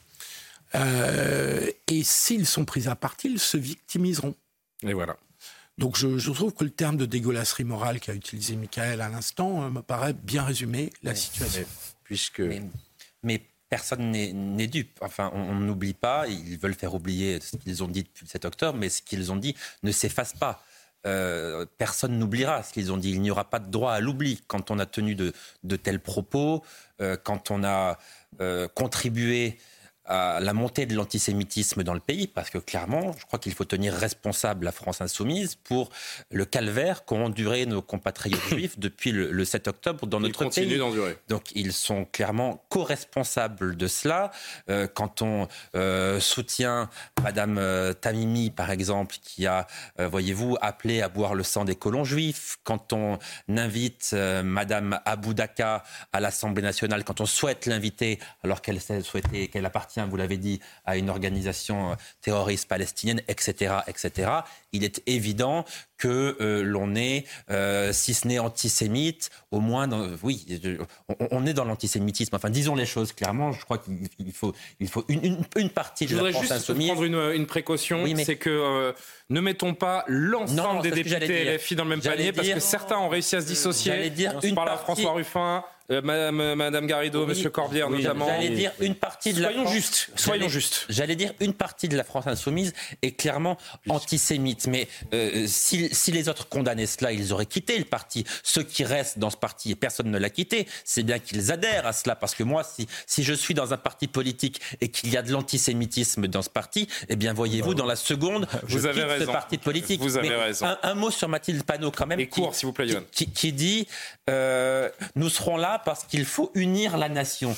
Euh, et s'ils sont pris à partie, ils se victimiseront.
Et voilà.
Donc je, trouve que le terme de dégueulasserie morale qu'a utilisé Michael à l'instant me paraît bien résumer la situation.
puisque... Mais, personne n'est dupe. Enfin, on n'oublie pas, ils veulent faire oublier ce qu'ils ont dit depuis le 7 octobre, mais ce qu'ils ont dit ne s'efface pas. Euh, personne n'oubliera ce qu'ils ont dit. Il n'y aura pas de droit à l'oubli quand on a tenu de, tels propos, euh, quand on a euh, contribué à la montée de l'antisémitisme dans le pays, parce que clairement, je crois qu'il faut tenir responsable la France insoumise pour le calvaire qu'ont enduré nos compatriotes juifs depuis le, 7 octobre dans notre pays. Donc ils sont clairement co-responsables de cela. Euh, quand on euh, soutient Madame euh, Tamimi, par exemple, qui a, voyez-vous, appelé à boire le sang des colons juifs, quand on invite Madame Aboudaka à l'Assemblée nationale, quand on souhaite l'inviter alors qu'elle souhaité qu'elle appartient vous l'avez dit, à une organisation euh, terroriste palestinienne, etc., etc., il est évident que euh, l'on est, euh, si ce n'est antisémite, au moins, dans, oui, on, est dans l'antisémitisme. Enfin, disons les choses clairement. Je crois qu'il faut, il faut une, une, partie de la France insoumise.
Je voudrais juste prendre une, précaution, c'est que ne mettons pas l'ensemble des députés LFI dans le même panier, parce que certains ont réussi à se dissocier.
Dire
on parle à François Ruffin, Madame, Madame Garrido, Monsieur Corbière notamment.
J'allais dire une partie de
soyons
la France,
justes, soyons justes.
J'allais dire une partie de la France insoumise est clairement antisémite, mais euh, si, si, les autres condamnaient cela, ils auraient quitté le parti. Ceux qui restent dans ce parti et personne ne l'a quitté, c'est bien qu'ils adhèrent à cela, parce que moi, si, si je suis dans un parti politique et qu'il y a de l'antisémitisme dans ce parti, eh bien voyez-vous, dans la seconde, je
vous avez
quitte
raison.
ce parti politique.
Vous avez raison.
Un, mot sur Mathilde Panot quand même.
Et court, s'il vous plaît,
qui, qui, dit euh, nous serons là parce qu'il faut unir la nation.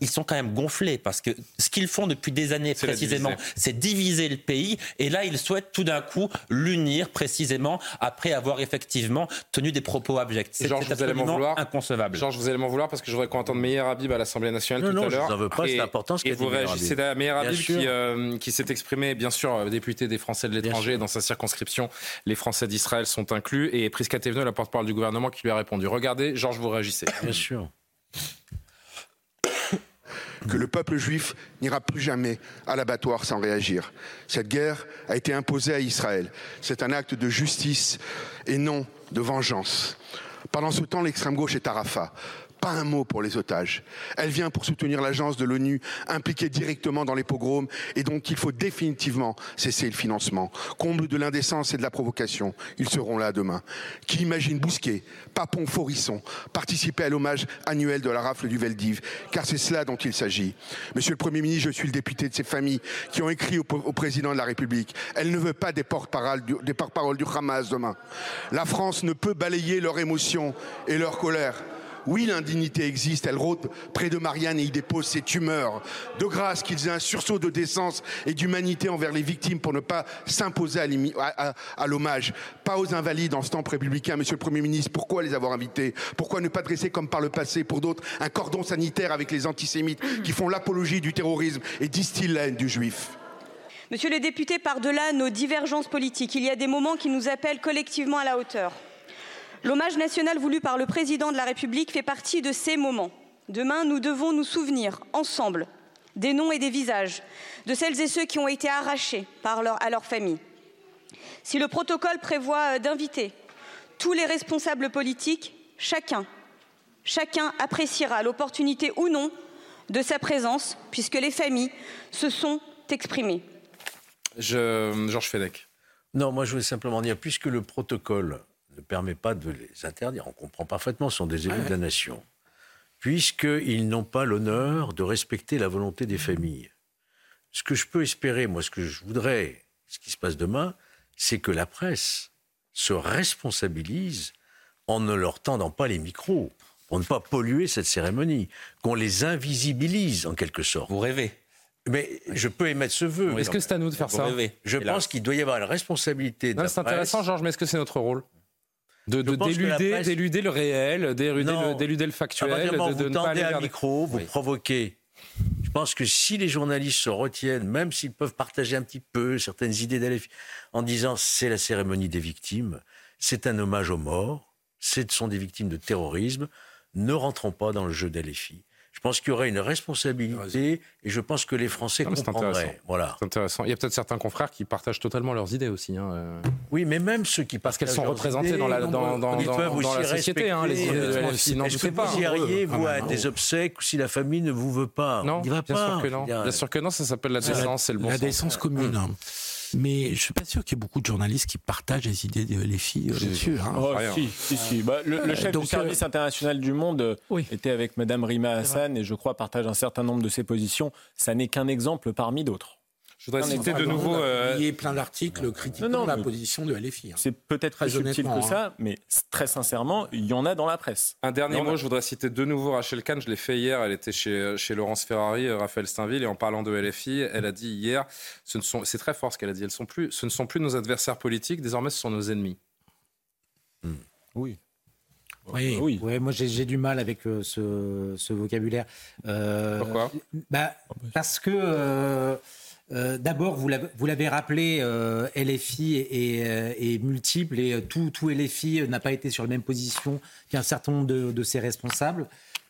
Ils sont quand même gonflés parce que ce qu'ils font depuis des années précisément, c'est diviser le pays. Et là, ils souhaitent tout d'un coup l'unir précisément après avoir effectivement tenu des propos abjects. C'est absolument inconcevable.
Georges, vous allez m'en vouloir parce que je voudrais qu'on entende Meir Habib à l'Assemblée nationale tout à l'heure.
Non, je veux pas, c'est important ce
Et vous réagissez à Meir Habib qui, euh, qui s'est exprimé, bien sûr, euh, député des Français de l'étranger dans sa circonscription. Les Français d'Israël sont inclus. Et Prisca Thévenot, la porte-parole du gouvernement, qui lui a répondu. Regardez, Georges, vous réagissez.
Bien sûr
que le peuple juif n'ira plus jamais à l'abattoir sans réagir. Cette guerre a été imposée à Israël. C'est un acte de justice et non de vengeance. Pendant ce temps, l'extrême gauche est à Rafah pas un mot pour les otages. Elle vient pour soutenir l'agence de l'ONU impliquée directement dans les pogroms et dont il faut définitivement cesser le financement. Comble de l'indécence et de la provocation, ils seront là demain. Qui imagine Bousquet, Papon, Forisson participer à l'hommage annuel de la rafle du Veldiv, car c'est cela dont il s'agit. Monsieur le Premier ministre, je suis le député de ces familles qui ont écrit au, président de la République. Elle ne veut pas des porte-paroles du, du Hamas demain. La France ne peut balayer leur émotion et leur colère oui, l'indignité existe, elle rôde près de Marianne et y dépose ses tumeurs. De grâce qu'ils aient un sursaut de décence et d'humanité envers les victimes pour ne pas s'imposer à, l'hommage. Pas aux invalides en ce temps républicain, Monsieur le Premier ministre. Pourquoi les avoir invités? Pourquoi ne pas dresser, comme par le passé pour d'autres, un cordon sanitaire avec les antisémites qui font l'apologie du terrorisme et distillent la haine du juif?
Monsieur le député, par-delà nos divergences politiques, il y a des moments qui nous appellent collectivement à la hauteur. L'hommage national voulu par le président de la République fait partie de ces moments. Demain, nous devons nous souvenir, ensemble, des noms et des visages de celles et ceux qui ont été arrachés par leur, à leur famille. Si le protocole prévoit d'inviter tous les responsables politiques, chacun, chacun appréciera l'opportunité ou non de sa présence, puisque les familles se sont exprimées.
Je, Georges Fedec.
Non, moi je voulais simplement dire, puisque le protocole ne permet pas de les interdire. On comprend parfaitement, ce sont des élus de la nation. Puisqu'ils n'ont pas l'honneur de respecter la volonté des familles. Ce que je peux espérer, moi, ce que je voudrais, ce qui se passe demain, c'est que la presse se responsabilise en ne leur tendant pas les micros, pour ne pas polluer cette cérémonie, qu'on les invisibilise en quelque sorte.
Vous rêvez
mais je peux émettre ce vœu.
Est-ce que c'est à nous de faire ça
Je pense qu'il doit y avoir une responsabilité.
C'est intéressant, Georges, mais est-ce que c'est notre rôle? De, d'éluder, le réel, d'éluder le, factuel, de,
vous
de
ne tendez un micro, vous provoquez. Je pense que si les journalistes se retiennent, même s'ils peuvent partager un petit peu certaines idées d'Alephi, en disant c'est la cérémonie des victimes, c'est un hommage aux morts, ce sont des victimes de terrorisme, ne rentrons pas dans le jeu d'Alephi. Je pense qu'il y aurait une responsabilité et je pense que les Français comprendraient. Voilà.
C'est intéressant. Il y a peut-être certains confrères qui partagent totalement leurs idées aussi. Hein. Euh.
Oui, mais même ceux qui
parce qu'elles sont représentées dans la dans, dans, dans, dans la société. Hein, les idées
de Est-ce que pas, vous y arrivez, vous, à des obsèques ou si la famille ne vous veut pas?
Non, bien sûr que non. Bien sûr que non. Ça s'appelle la décence, c'est le bon
La décence commune. Mais je ne suis pas sûr qu'il y ait beaucoup de journalistes qui partagent les idées de les filles là-dessus. Hein.
Oh, si, si, si. Bah, le, chef du service international du monde était avec Madame Rima Hassan et je crois partage un certain nombre de ses positions. Ça n'est qu'un exemple parmi d'autres.
Je voudrais citer de nouveau.
Il y a plein d'articles critiquant la position de LFI. Hein.
C'est peut-être plus subtil que hein. ça, mais très sincèrement, il y en a dans la presse.
Un dernier mot, je voudrais citer de nouveau Rachel Kahn. Je l'ai fait hier. Elle était chez, chez Laurence Ferrari, euh, Raphaël Steinville, et en parlant de LFI, elle a dit hier ce ne sont, c'est très fort ce qu'elle a dit. Elles sont plus, ce ne sont plus nos adversaires politiques, désormais ce sont nos ennemis.
Hmm. Oui.
Oui, oui. Ouais, moi j'ai du mal avec euh, ce, ce, vocabulaire.
Euh, Pourquoi?
bah, Parce que euh, d'abord, vous l'avez rappelé, euh, LFI est, euh, multiple et tout, tout LFI n'a pas été sur la même position qu'un certain nombre de, ses responsables.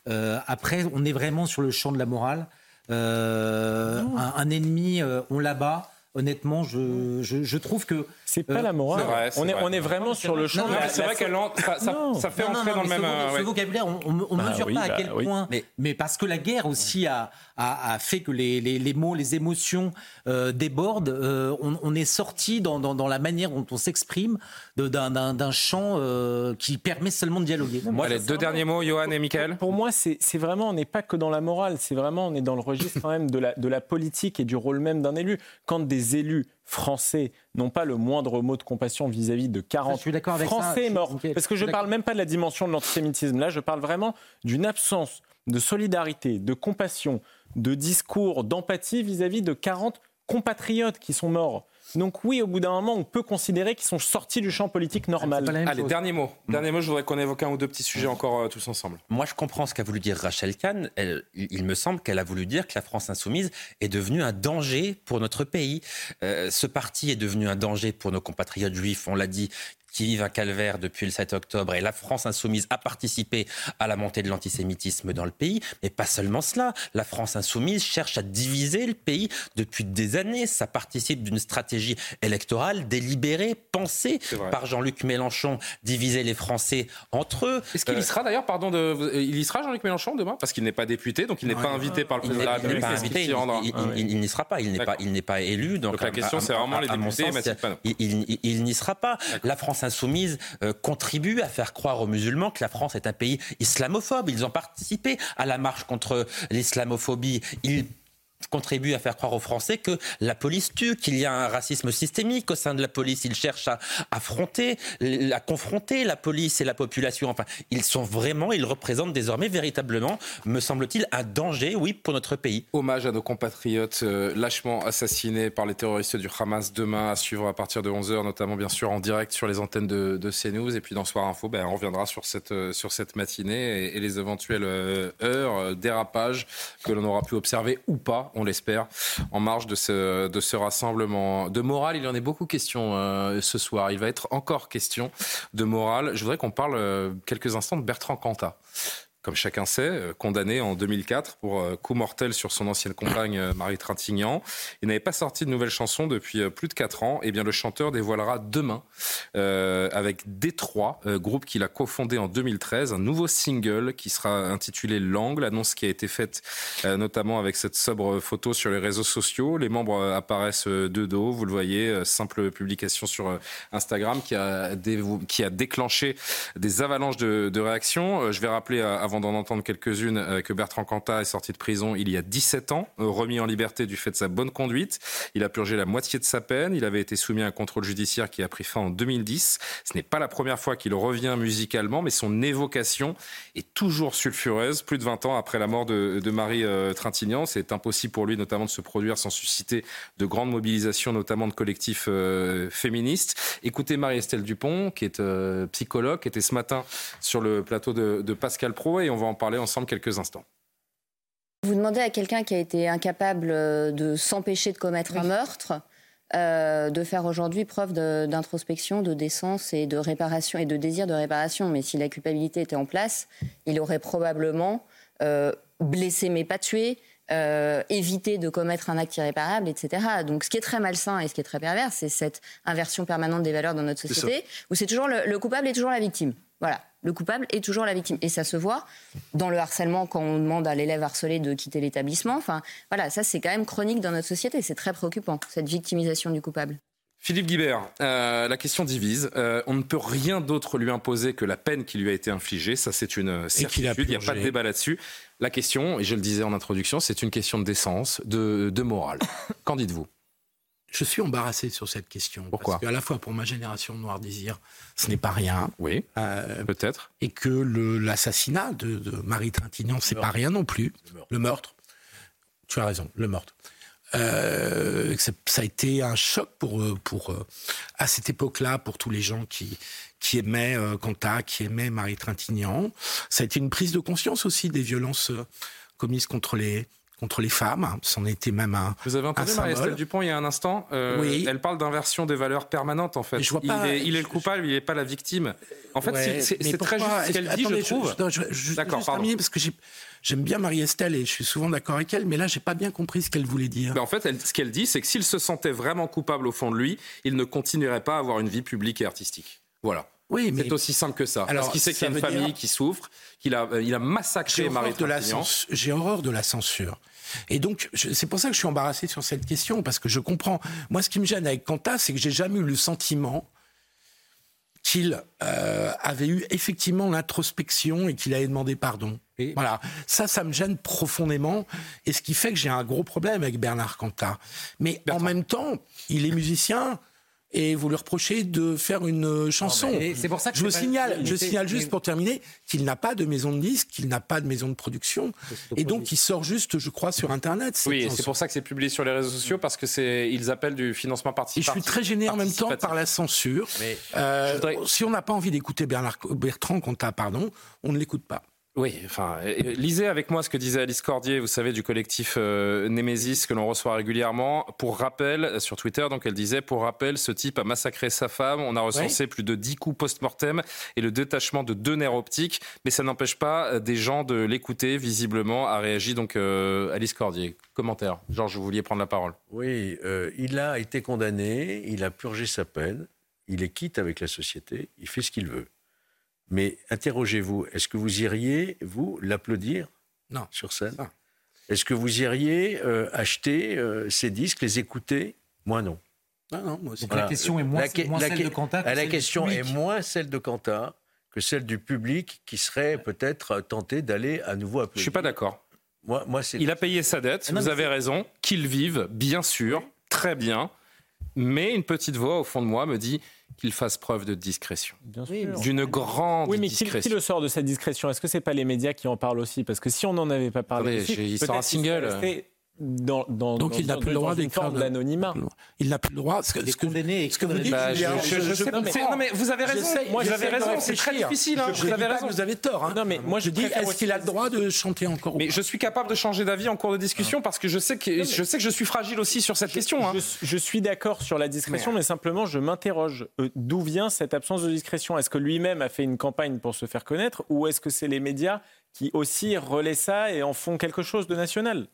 après, on est vraiment sur le champ de la morale. Un, un, ennemi, on l'abat honnêtement, je, je, trouve que.
C'est pas la morale. on, est, on est vraiment sur le champ.
C'est vrai qu'elle ça, fait entrer dans le même.
Ce, vocabulaire, on ne bah mesure pas à bah quel point. Mais, mais, parce que la guerre aussi a, a, fait que les, les, les, mots, les émotions euh, débordent. Euh, on, on, est sorti dans, dans, dans, la manière dont on s'exprime d'un champ euh, qui permet seulement de dialoguer.
Moi, les deux derniers mots, Johan et Michael.
Pour moi, c'est vraiment, on n'est pas que dans la morale, c'est vraiment, on est dans le registre quand même de la, de la politique et du rôle même d'un élu. Quand des élus français n'ont pas le moindre mot de compassion vis-à-vis de 40 Français morts. Parce que je ne parle même pas de la dimension de l'antisémitisme. Là, je parle vraiment d'une absence de solidarité, de compassion, de discours, d'empathie vis-à-vis de 40 compatriotes qui sont morts. Donc oui, au bout d'un moment, on peut considérer qu'ils sont sortis du champ politique normal.
Allez, dernier mot. Dernier mot, je voudrais qu'on évoque un ou deux petits sujets encore euh, tous ensemble.
Moi, je comprends ce qu'a voulu dire Rachel Kahn. il me semble qu'elle a voulu dire que la France insoumise est devenue un danger pour notre pays. Euh, ce parti est devenu un danger pour nos compatriotes juifs, on l'a dit, qui vivent un calvaire depuis le 7 octobre et la France insoumise a participé à la montée de l'antisémitisme dans le pays. Mais pas seulement cela. La France insoumise cherche à diviser le pays depuis des années. Ça participe d'une stratégie électorale délibérée, pensée par Jean-Luc Mélenchon, diviser les Français entre eux.
Est-ce qu'il y euh, sera d'ailleurs, pardon, de... il y sera Jean-Luc Mélenchon demain? Parce qu'il n'est pas député, donc il n'est pas invité par le président de la République.
Il n'y sera pas, il n'est pas, il n'est pas élu. Donc,
la question, c'est vraiment les députés.
Il n'y sera pas. La France insoumise euh, contribue à faire croire aux musulmans que la France est un pays islamophobe. Ils ont participé à la marche contre l'islamophobie. Ils contribue à faire croire aux Français que la police tue, qu'il y a un racisme systémique au sein de la police. Ils cherchent à affronter, à confronter la police et la population. Enfin, ils sont vraiment, ils représentent désormais véritablement, me semble-t-il, un danger, oui, pour notre pays.
Hommage à nos compatriotes euh, lâchement assassinés par les terroristes du Hamas demain à suivre à partir de 11h, notamment bien sûr en direct sur les antennes de, de CNews. Et puis dans Soir Info, ben, on reviendra sur cette, euh, sur cette matinée et, les éventuelles euh, heures, dérapages que l'on aura pu observer ou pas on l'espère, en marge de ce, de ce rassemblement. De morale, il y en a beaucoup question euh, ce soir. Il va être encore question de morale. Je voudrais qu'on parle euh, quelques instants de Bertrand Cantat comme chacun sait, euh, condamné en 2004 pour euh, coup mortel sur son ancienne compagne euh, Marie Trintignant. Il n'avait pas sorti de nouvelles chansons depuis plus de 4 ans. Eh bien, le chanteur dévoilera demain, avec Détroit, groupe qu'il a cofondé en 2013, un nouveau single qui sera intitulé L'Angle, annonce qui a été faite notamment avec cette sobre photo sur les réseaux sociaux. Les membres apparaissent de dos, vous le voyez, simple publication sur Instagram qui a, qui a déclenché des avalanches de, de réactions. Je vais rappeler avant d'en entendre quelques-unes, euh, que Bertrand Cantat est sorti de prison il y a 17 ans, euh, remis en liberté du fait de sa bonne conduite. Il a purgé la moitié de sa peine. Il avait été soumis à un contrôle judiciaire qui a pris fin en 2010. Ce n'est pas la première fois qu'il revient musicalement, mais son évocation est toujours sulfureuse. Plus de 20 ans après la mort de, Marie euh, Trintignant, c'est impossible pour lui notamment de se produire sans susciter de grandes mobilisations, notamment de collectifs féministes. Écoutez Marie-Estelle Dupont, qui est psychologue, qui était ce matin sur le plateau de, de Pascal Pro et on va en parler ensemble quelques instants.
Vous demandez à quelqu'un qui a été incapable euh, de s'empêcher de commettre un meurtre, euh, de faire aujourd'hui preuve d'introspection, de, décence et de réparation et de désir de réparation. Mais si la culpabilité était en place, il aurait probablement euh, blessé mais pas tué, évité de commettre un acte irréparable, etc. Donc ce qui est très malsain et ce qui est très pervers, c'est cette inversion permanente des valeurs dans notre société, où c'est toujours le, coupable est toujours la victime. Voilà le coupable est toujours la victime. Et ça se voit dans le harcèlement quand on demande à l'élève harcelé de quitter l'établissement. Enfin, voilà, ça c'est quand même chronique dans notre société. C'est très préoccupant, cette victimisation du coupable.
Philippe Guibert, euh, la question divise. Euh, on ne peut rien d'autre lui imposer que la peine qui lui a été infligée. Ça, c'est une certitude. Il n'y a pas de débat là-dessus. La question, et je le disais en introduction, c'est une question de décence, de, de morale. Qu'en dites-vous?
Je suis embarrassé sur cette question.
Pourquoi
Parce qu'à la fois pour ma génération Noir Désir, ce n'est pas rien.
Oui. Peut-être.
Et que l'assassinat de, de, Marie Trintignant, c'est pas rien non plus. Le meurtre. le meurtre. Tu as raison, le meurtre. Euh, ça a été un choc pour, pour à cette époque-là pour tous les gens qui qui aimaient euh, Quanta, qui aimaient Marie Trintignant. Ça a été une prise de conscience aussi des violences commises contre les contre les femmes. C'en était même un.
Vous avez entendu Marie-Estelle Dupont il y a un instant euh,
Oui.
Elle parle d'inversion des valeurs permanentes, en fait.
je vois pas-
il, est, il est le coupable, il n'est pas la victime. En fait,
Ouais,
c'est- très juste ce qu'elle dit,
attendez,
je trouve. D'accord, pardon.
terminer, parce que j'ai- j'aime bien Marie-Estelle et je suis souvent d'accord avec elle, mais là, j'ai pas bien compris ce qu'elle voulait dire.
Ben, en fait, elle- ce qu'elle dit, c'est que s'il se sentait vraiment coupable au fond de lui, il ne continuerait pas à avoir une vie publique et artistique. Voilà.
Oui, mais-
C'est aussi simple que ça.
Alors,
Parce qu'il sait qu'il y a une
dire-
famille qui souffre, qu'il a, euh, il a massacré Marie
j'ai horreur de la censure. Et donc, c'est pour ça que je suis embarrassé sur cette question, parce que je comprends. Moi, ce qui me gêne avec Quanta, c'est que j'ai jamais eu le sentiment qu'il euh, avait eu effectivement l'introspection et qu'il avait demandé pardon. Voilà, ça, ça me gêne profondément, et ce qui fait que j'ai un gros problème avec Bernard Quanta. Mais en même temps, il est musicien. Et vous lui reprochez de faire une euh, chanson.
c'est pour ça que
je vous signale, je signale juste pour terminer qu'il n'a pas de maison de disques, qu'il n'a pas de maison de production, et donc il sort juste, je crois, sur Internet.
Oui, c'est pour ça que c'est publié sur les réseaux sociaux parce que c'est ils appellent du financement
Et je
participatif.
suis très gêné en même temps par la censure. Euh, Si on n'a pas envie d'écouter Bernard Bertrand Cantat, pardon, on ne l'écoute pas.
Oui, enfin, euh, lisez avec moi ce que disait Alice Cordier, vous savez, du collectif euh, Némésis que l'on reçoit régulièrement. Pour rappel, euh, sur Twitter, donc elle disait, pour rappel, ce type a massacré sa femme, on a recensé plus de 10 coups post-mortem et le détachement de deux nerfs optiques, mais ça n'empêche pas euh, des gens de l'écouter, visiblement, a réagi donc euh, Alice Cordier. Commentaire. Georges, vous vouliez prendre la parole.
Oui, euh, il a été condamné, il a purgé sa peine, il est quitte avec la société, il fait ce qu'il veut. Mais interrogez-vous, est-ce que vous iriez, vous, l'applaudir
Non.
sur scène Est-ce que vous iriez euh, acheter euh, ses disques, les écouter Moi, non.
Non, non, moi aussi.
Donc la question est moins-
La que-
moins
la
celle de Quentin que
La
celle du
question est
public.
moins celle de Quentin que celle du public qui serait peut-être tenté d'aller à nouveau applaudir.
Je suis pas d'accord.
Moi, moi c'est
Il a payé sa dette,
Non,
vous avez raison, qu'il vive, bien sûr, très bien, mais une petite voix au fond de moi me dit qu'il fasse preuve de discrétion.
Bien
sûr. D'une grande
Oui, mais qui,
discrétion.
qui le sort de cette discrétion? Est-ce que c'est pas les médias qui en parlent aussi? Parce que si on n'en avait pas parlé,
Attendez,
aussi,
il sort un single.
Dans, dans,
Donc
dans-
il n'a plus le droit d'écrire de-
d'anonymat.
Il n'a plus le droit. Ce que, ce que, ce que vous dites,
Bah, je- je- je sais pas, c'est- non, mais vous avez raison. Moi, j'avais raison, c'est très difficile, hein.
Je
Vous avez raison.
vous avez tort. hein.
Non, mais moi,
je dis, est-ce qu'il a le droit de chanter encore
Mais je suis capable de changer d'avis en cours de discussion parce que je sais que je sais que je suis fragile aussi sur cette question. hein.
Je, je suis d'accord sur la discrétion, mais, simplement, je m'interroge. euh, D'où vient cette absence de discrétion? Est-ce que lui-même a fait une campagne pour se faire connaître ou est-ce que c'est les médias qui aussi relaient ça et en font quelque chose de national?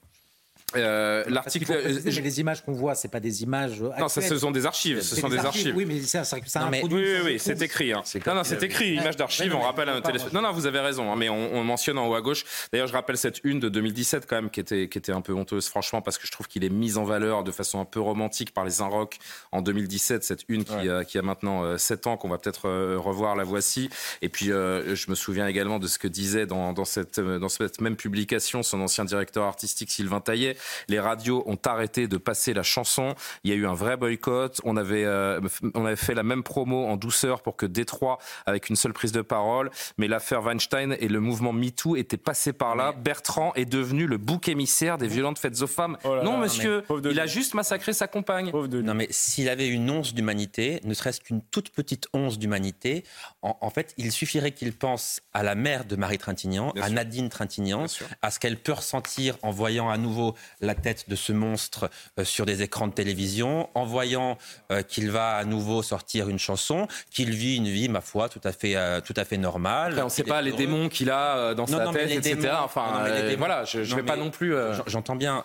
Euh, L'article. euh,
mais les images qu'on voit, c'est pas des images.
Non, ça, ce sont des archives. Ce
C'est
sont des archives.
Oui, mais
Non, mais-
introduit
oui, oui, oui, c'est écrit. hein. Non, non, c'est écrit. Image d'archive. On rappelle à un téléspectateur. Non, non, vous avez raison. hein, mais on, on mentionne en haut à gauche. D'ailleurs, je rappelle cette une de 2017 quand même, qui était, qui était un peu honteuse, franchement, parce que je trouve qu'il est mis en valeur de façon un peu romantique par les Inrock en 2017. Cette une qui, a, qui a maintenant euh, 7 ans, qu'on va peut-être euh, revoir. La voici. Et puis, euh, je me souviens également de ce que disait dans, dans cette, euh, dans cette même publication son ancien directeur artistique Sylvain Taillet. Les radios ont arrêté de passer la chanson. Il y a eu un vrai boycott. On avait, euh, on avait fait la même promo en douceur pour que Détroit, avec une seule prise de parole. Mais l'affaire Weinstein et le mouvement MeToo étaient passés par là. Bertrand est devenu le bouc émissaire des violentes faites aux femmes.
Oh là
non,
là,
monsieur, il a juste massacré sa compagne.
Non, mais s'il avait une once d'humanité, ne serait-ce qu'une toute petite once d'humanité, en, en fait, il suffirait qu'il pense à la mère de Marie Trintignant, à Nadine Trintignant, à ce qu'elle peut ressentir en voyant à nouveau la tête de ce monstre euh, sur des écrans de télévision, en voyant euh, qu'il va à nouveau sortir une chanson, qu'il vit une vie, ma foi, tout à fait, euh, tout à fait normale.
Après, on ne sait pas les démons qu'il a dans
Non,
sa
non,
tête, etc.
démons-
enfin,
non, démons-
voilà, je ne vais pas non plus.
j'en- J'entends bien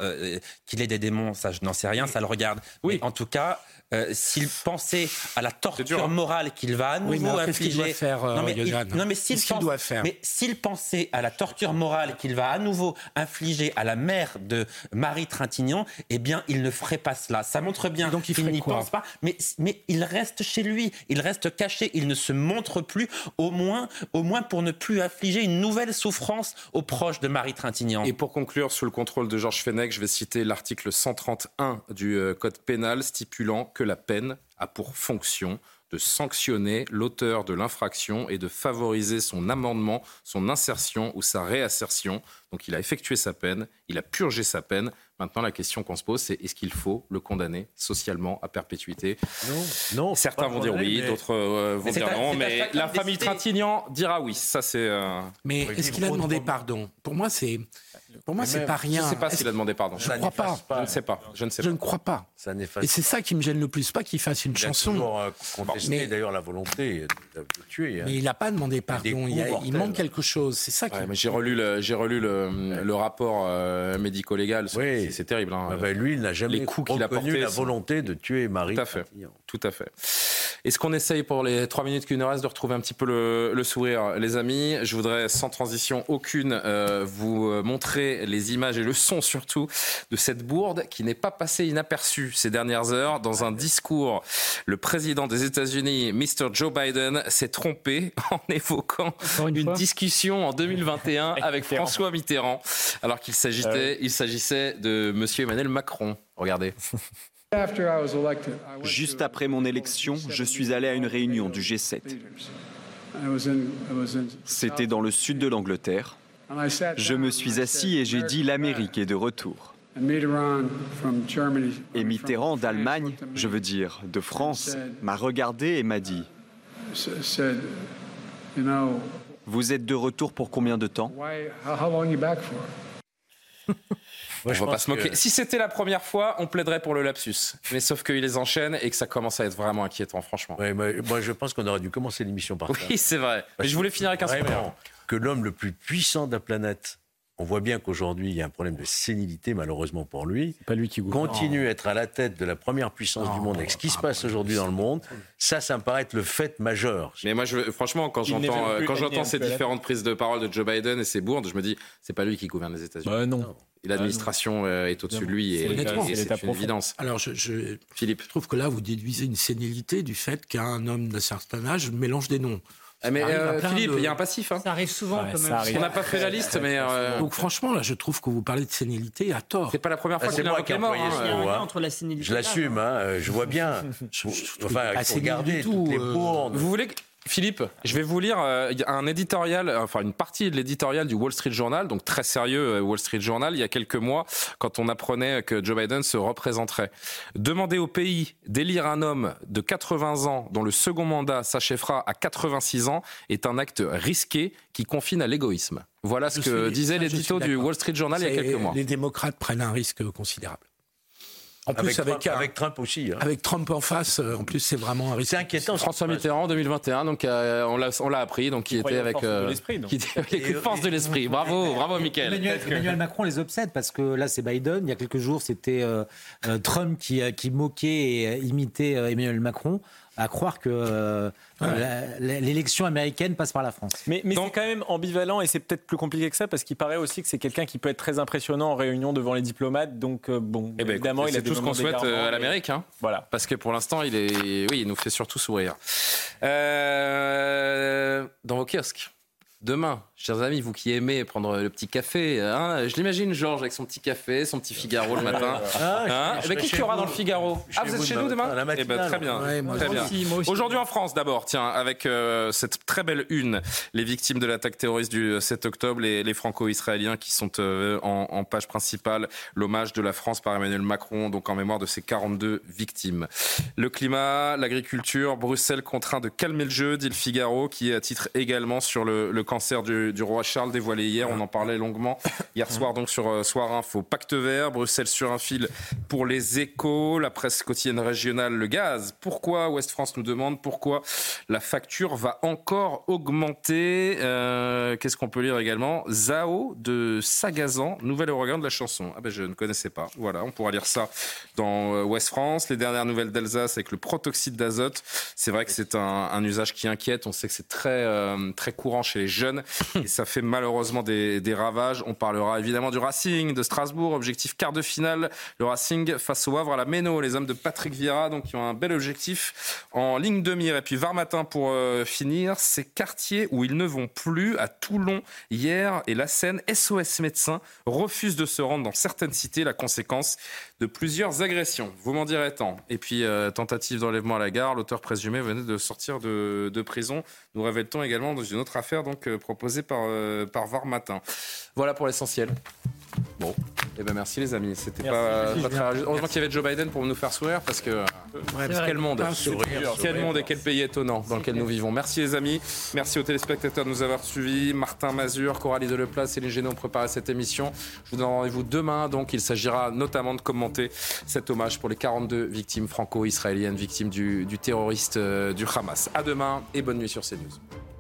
qu'il ait des démons, ça je n'en sais rien, ça le regarde. Oui. en tout cas, euh, s'il pensait à la torture morale qu'il va à nouveau
Oui, mais alors, qu'est-ce qu'il
infliger.
doit faire, euh,
non, mais, il-
Yoann
non, mais s'il
Qu'est-ce qu'il
pense-
doit faire
Mais s'il pensait à la torture morale qu'il va à nouveau infliger à la mère de Marie Trintignant, eh bien, il ne ferait pas cela. Ça montre bien qu'il n'y pense pas, mais, mais il reste chez lui, il reste caché, il ne se montre plus, au moins, au moins pour ne plus affliger une nouvelle souffrance aux proches de Marie Trintignant.
Et pour conclure, sous le contrôle de Georges Fenech, je vais citer l'article 131 du euh, Code pénal stipulant que la peine a pour fonction de sanctionner l'auteur de l'infraction et de favoriser son amendement, son insertion ou sa réassertion. Donc il a effectué sa peine, il a purgé sa peine. Maintenant, la question qu'on se pose, c'est est-ce qu'il faut le condamner socialement à perpétuité?
Non, non.
Certains vont dire oui, d'autres euh, vont dire non, mais la famille Trintignant dira oui. Ça, c'est. Euh,
mais est-ce qu'il a demandé pardon? Pour moi, c'est. Pour moi, c'est pas rien.
Je ne sais pas s'il a demandé pardon.
Je ne crois pas.
Je ne sais pas. Je ne sais
Je
pas.
ne crois pas. Et c'est ça qui me gêne le plus, pas qu'il fasse une
Il a
chanson.
toujours euh, contesté
Mais-
d'ailleurs la volonté de, de tuer. hein.
Mais il n'a pas demandé pardon. Il, a- il manque quelque chose. C'est ça qui.
Ouais, mais j'ai relu le, j'ai relu le, le rapport euh, médico-légal. C'est- C'est terrible. hein.
Ah ben, lui, il n'a jamais
Les coups qu'il a
reconnu
portés
la volonté de tuer Marie.
Tout à fait. Tout à fait. Est-ce qu'on essaye pour les trois minutes qui nous restent de retrouver un petit peu le, le sourire, les amis? Je voudrais, sans transition aucune, euh, vous euh, montrer les images et le son surtout de cette bourde qui n'est pas passée inaperçue ces dernières heures. Dans un discours, le président des États-Unis, Mr. Joe Biden, s'est trompé en évoquant une, discussion en 2021 avec François Mitterrand, alors qu'il s'agissait, il s'agissait de Monsieur Emmanuel Macron. Regardez.
Juste après mon élection, je suis allé à une réunion du G7. C'était dans le sud de l'Angleterre. Je me suis assis et j'ai dit l'Amérique est de retour. Et Mitterrand d'Allemagne, je veux dire de France, m'a regardé et m'a dit Vous êtes de retour pour combien de temps?
on
je
va pas se moquer.
que-
Si c'était la première fois, on plaiderait pour le lapsus. Mais sauf qu'il les enchaîne et que ça commence à être vraiment inquiétant, franchement.
Ouais, moi, moi, je pense qu'on aurait dû commencer l'émission par ça.
Oui, c'est vrai. Mais je voulais finir avec un sourire.
Que l'homme le plus puissant de la planète, on voit bien qu'aujourd'hui, il y a un problème de sénilité, malheureusement pour lui.
Pas lui qui
Continue à être à la tête de la première puissance du monde avec ce qui se passe aujourd'hui dans le monde. Ça, ça me paraît être le fait majeur.
Mais moi, je, franchement, quand j'entends euh, quand j'entends ces différentes prises de parole de Joe Biden et ses bourdes, je me dis, c'est pas lui qui gouverne les États-Unis.
Bah, non.
L'administration euh, est au-dessus de lui et,
Honnêtement,
et c'est une évidence.
Alors, je, je,
Philippe.
je trouve que là, vous déduisez une sénilité du fait qu'un homme d'un certain âge mélange des noms.
Ah, mais, euh, Philippe,
de-
il y a un passif. hein.
Ça arrive souvent
Ouais,
quand
ça
même.
arrive.
On n'a pas fait la liste, mais. euh,
Donc, franchement, là, je trouve que vous parlez de sénilité à tort.
C'est pas la première
Ah, c'est moi qui ai employé ce
hein.
mot. hein.
entre la sénilité
Je l'assume, hein, euh, je vois bien. Enfin, il faut regarder toutes les bourdes.
Vous voulez que- Philippe, je vais vous lire euh, un éditorial, enfin une partie de l'éditorial du Wall Street Journal, donc très sérieux euh, Wall Street Journal, il y a quelques mois, quand on apprenait que Joe Biden se représenterait. Demander au pays d'élire un homme de 80 ans dont le second mandat s'achèvera à 86 ans est un acte risqué qui confine à l'égoïsme. Voilà ce que
suis-
disait
je
l'édito du. Wall Street Journal il y a quelques mois.
Les démocrates prennent un risque considérable. En plus,
Avec
avec,
Trump- avec Trump aussi. hein.
avec Trump en face, euh, en plus, c'est vraiment un risque.
C'est inquiétant.
François Mitterrand en 2021, donc euh, on l'a on l'a appris, donc qui était
croyait aux
avec
forces de
euh, qui était avec les forces de l'esprit. Bravo, bravo, Mickaël.
Emmanuel, Emmanuel Macron les obsède parce que là c'est Biden. Il y a quelques jours c'était euh, euh, Trump qui, euh, qui moquait et euh, imitait euh, Emmanuel Macron. À croire que euh, l'élection américaine passe par la France.
Mais, mais c'est quand même ambivalent et c'est peut-être plus compliqué que ça parce qu'il paraît aussi que c'est quelqu'un qui peut être très impressionnant en réunion devant les diplomates. Donc euh, bon,
Eh ben,
évidemment, il a
tout ce qu'on souhaite euh, à l'Amérique, hein.
Voilà.
Parce que pour l'instant, il est, oui, il nous fait surtout sourire. Euh, dans vos kiosques. Demain, chers amis, vous qui aimez prendre le petit café, hein, je l'imagine Georges avec son petit café, son petit Figaro le matin.
Ah,
Hein
je
Eh ben, qui
chez
y aura
vous.
dans le Figaro Ah, vous êtes chez nous demain Eh ben. Très bien.
Ouais,
très. Aujourd'hui en France, d'abord, tiens, avec euh, cette très belle une, les victimes de l'attaque terroriste du 7 octobre, les, les franco-israéliens qui sont euh, en, en page principale, l'hommage de la France par Emmanuel Macron, donc en mémoire de ces 42 victimes. Le climat, l'agriculture, Bruxelles contraint de calmer le jeu, dit le Figaro, qui est à titre également sur le, le cancer du, roi Charles dévoilé hier. On en parlait longuement hier soir, donc sur euh, Soir Info. Pacte vert, Bruxelles sur un fil pour les échos, la presse quotidienne régionale, le gaz. Pourquoi Ouest France nous demande pourquoi la facture va encore augmenter Euh, Qu'est-ce qu'on peut lire également? Zao de Sagazan, nouvel ouragan de la chanson. Ah ben je ne connaissais pas. Voilà, on pourra lire ça dans euh, Ouest France. Les dernières nouvelles d'Alsace avec le protoxyde d'azote. C'est vrai que c'est un, usage qui inquiète. On sait que c'est très, très courant chez les jeunes. Et ça fait malheureusement des, ravages. On parlera évidemment du Racing de Strasbourg, objectif quart de finale. Le Racing face au Havre à la Méno, les hommes de Patrick Vieira, donc qui ont un bel objectif en ligne de mire. Et puis Var matin pour euh, finir, ces quartiers où ils ne vont plus à Toulon hier et la Seine, SOS médecins refusent de se rendre dans certaines cités. La conséquence de plusieurs agressions. Vous m'en direz tant. Et puis euh, tentative d'enlèvement à la gare, l'auteur présumé venait de sortir de, prison. Nous révèle-t-on également dans une autre affaire donc euh, proposée par, par Var matin. Voilà pour l'essentiel. Bon, eh ben merci les amis. C'était pas, très Heureusement qu'il y avait Joe Biden pour nous faire sourire parce que quel monde, quel monde et quel pays étonnant dans lequel nous vivons. Merci les amis, merci aux téléspectateurs de nous avoir suivis. Martin Mazur, Coralie Deleplace et les Génaux ont préparé cette émission. Je vous donne rendez-vous demain. Donc il s'agira notamment de commenter cet hommage pour les 42 victimes franco-israéliennes, victimes du, du terroriste euh, du Hamas. À demain et bonne nuit sur CNews.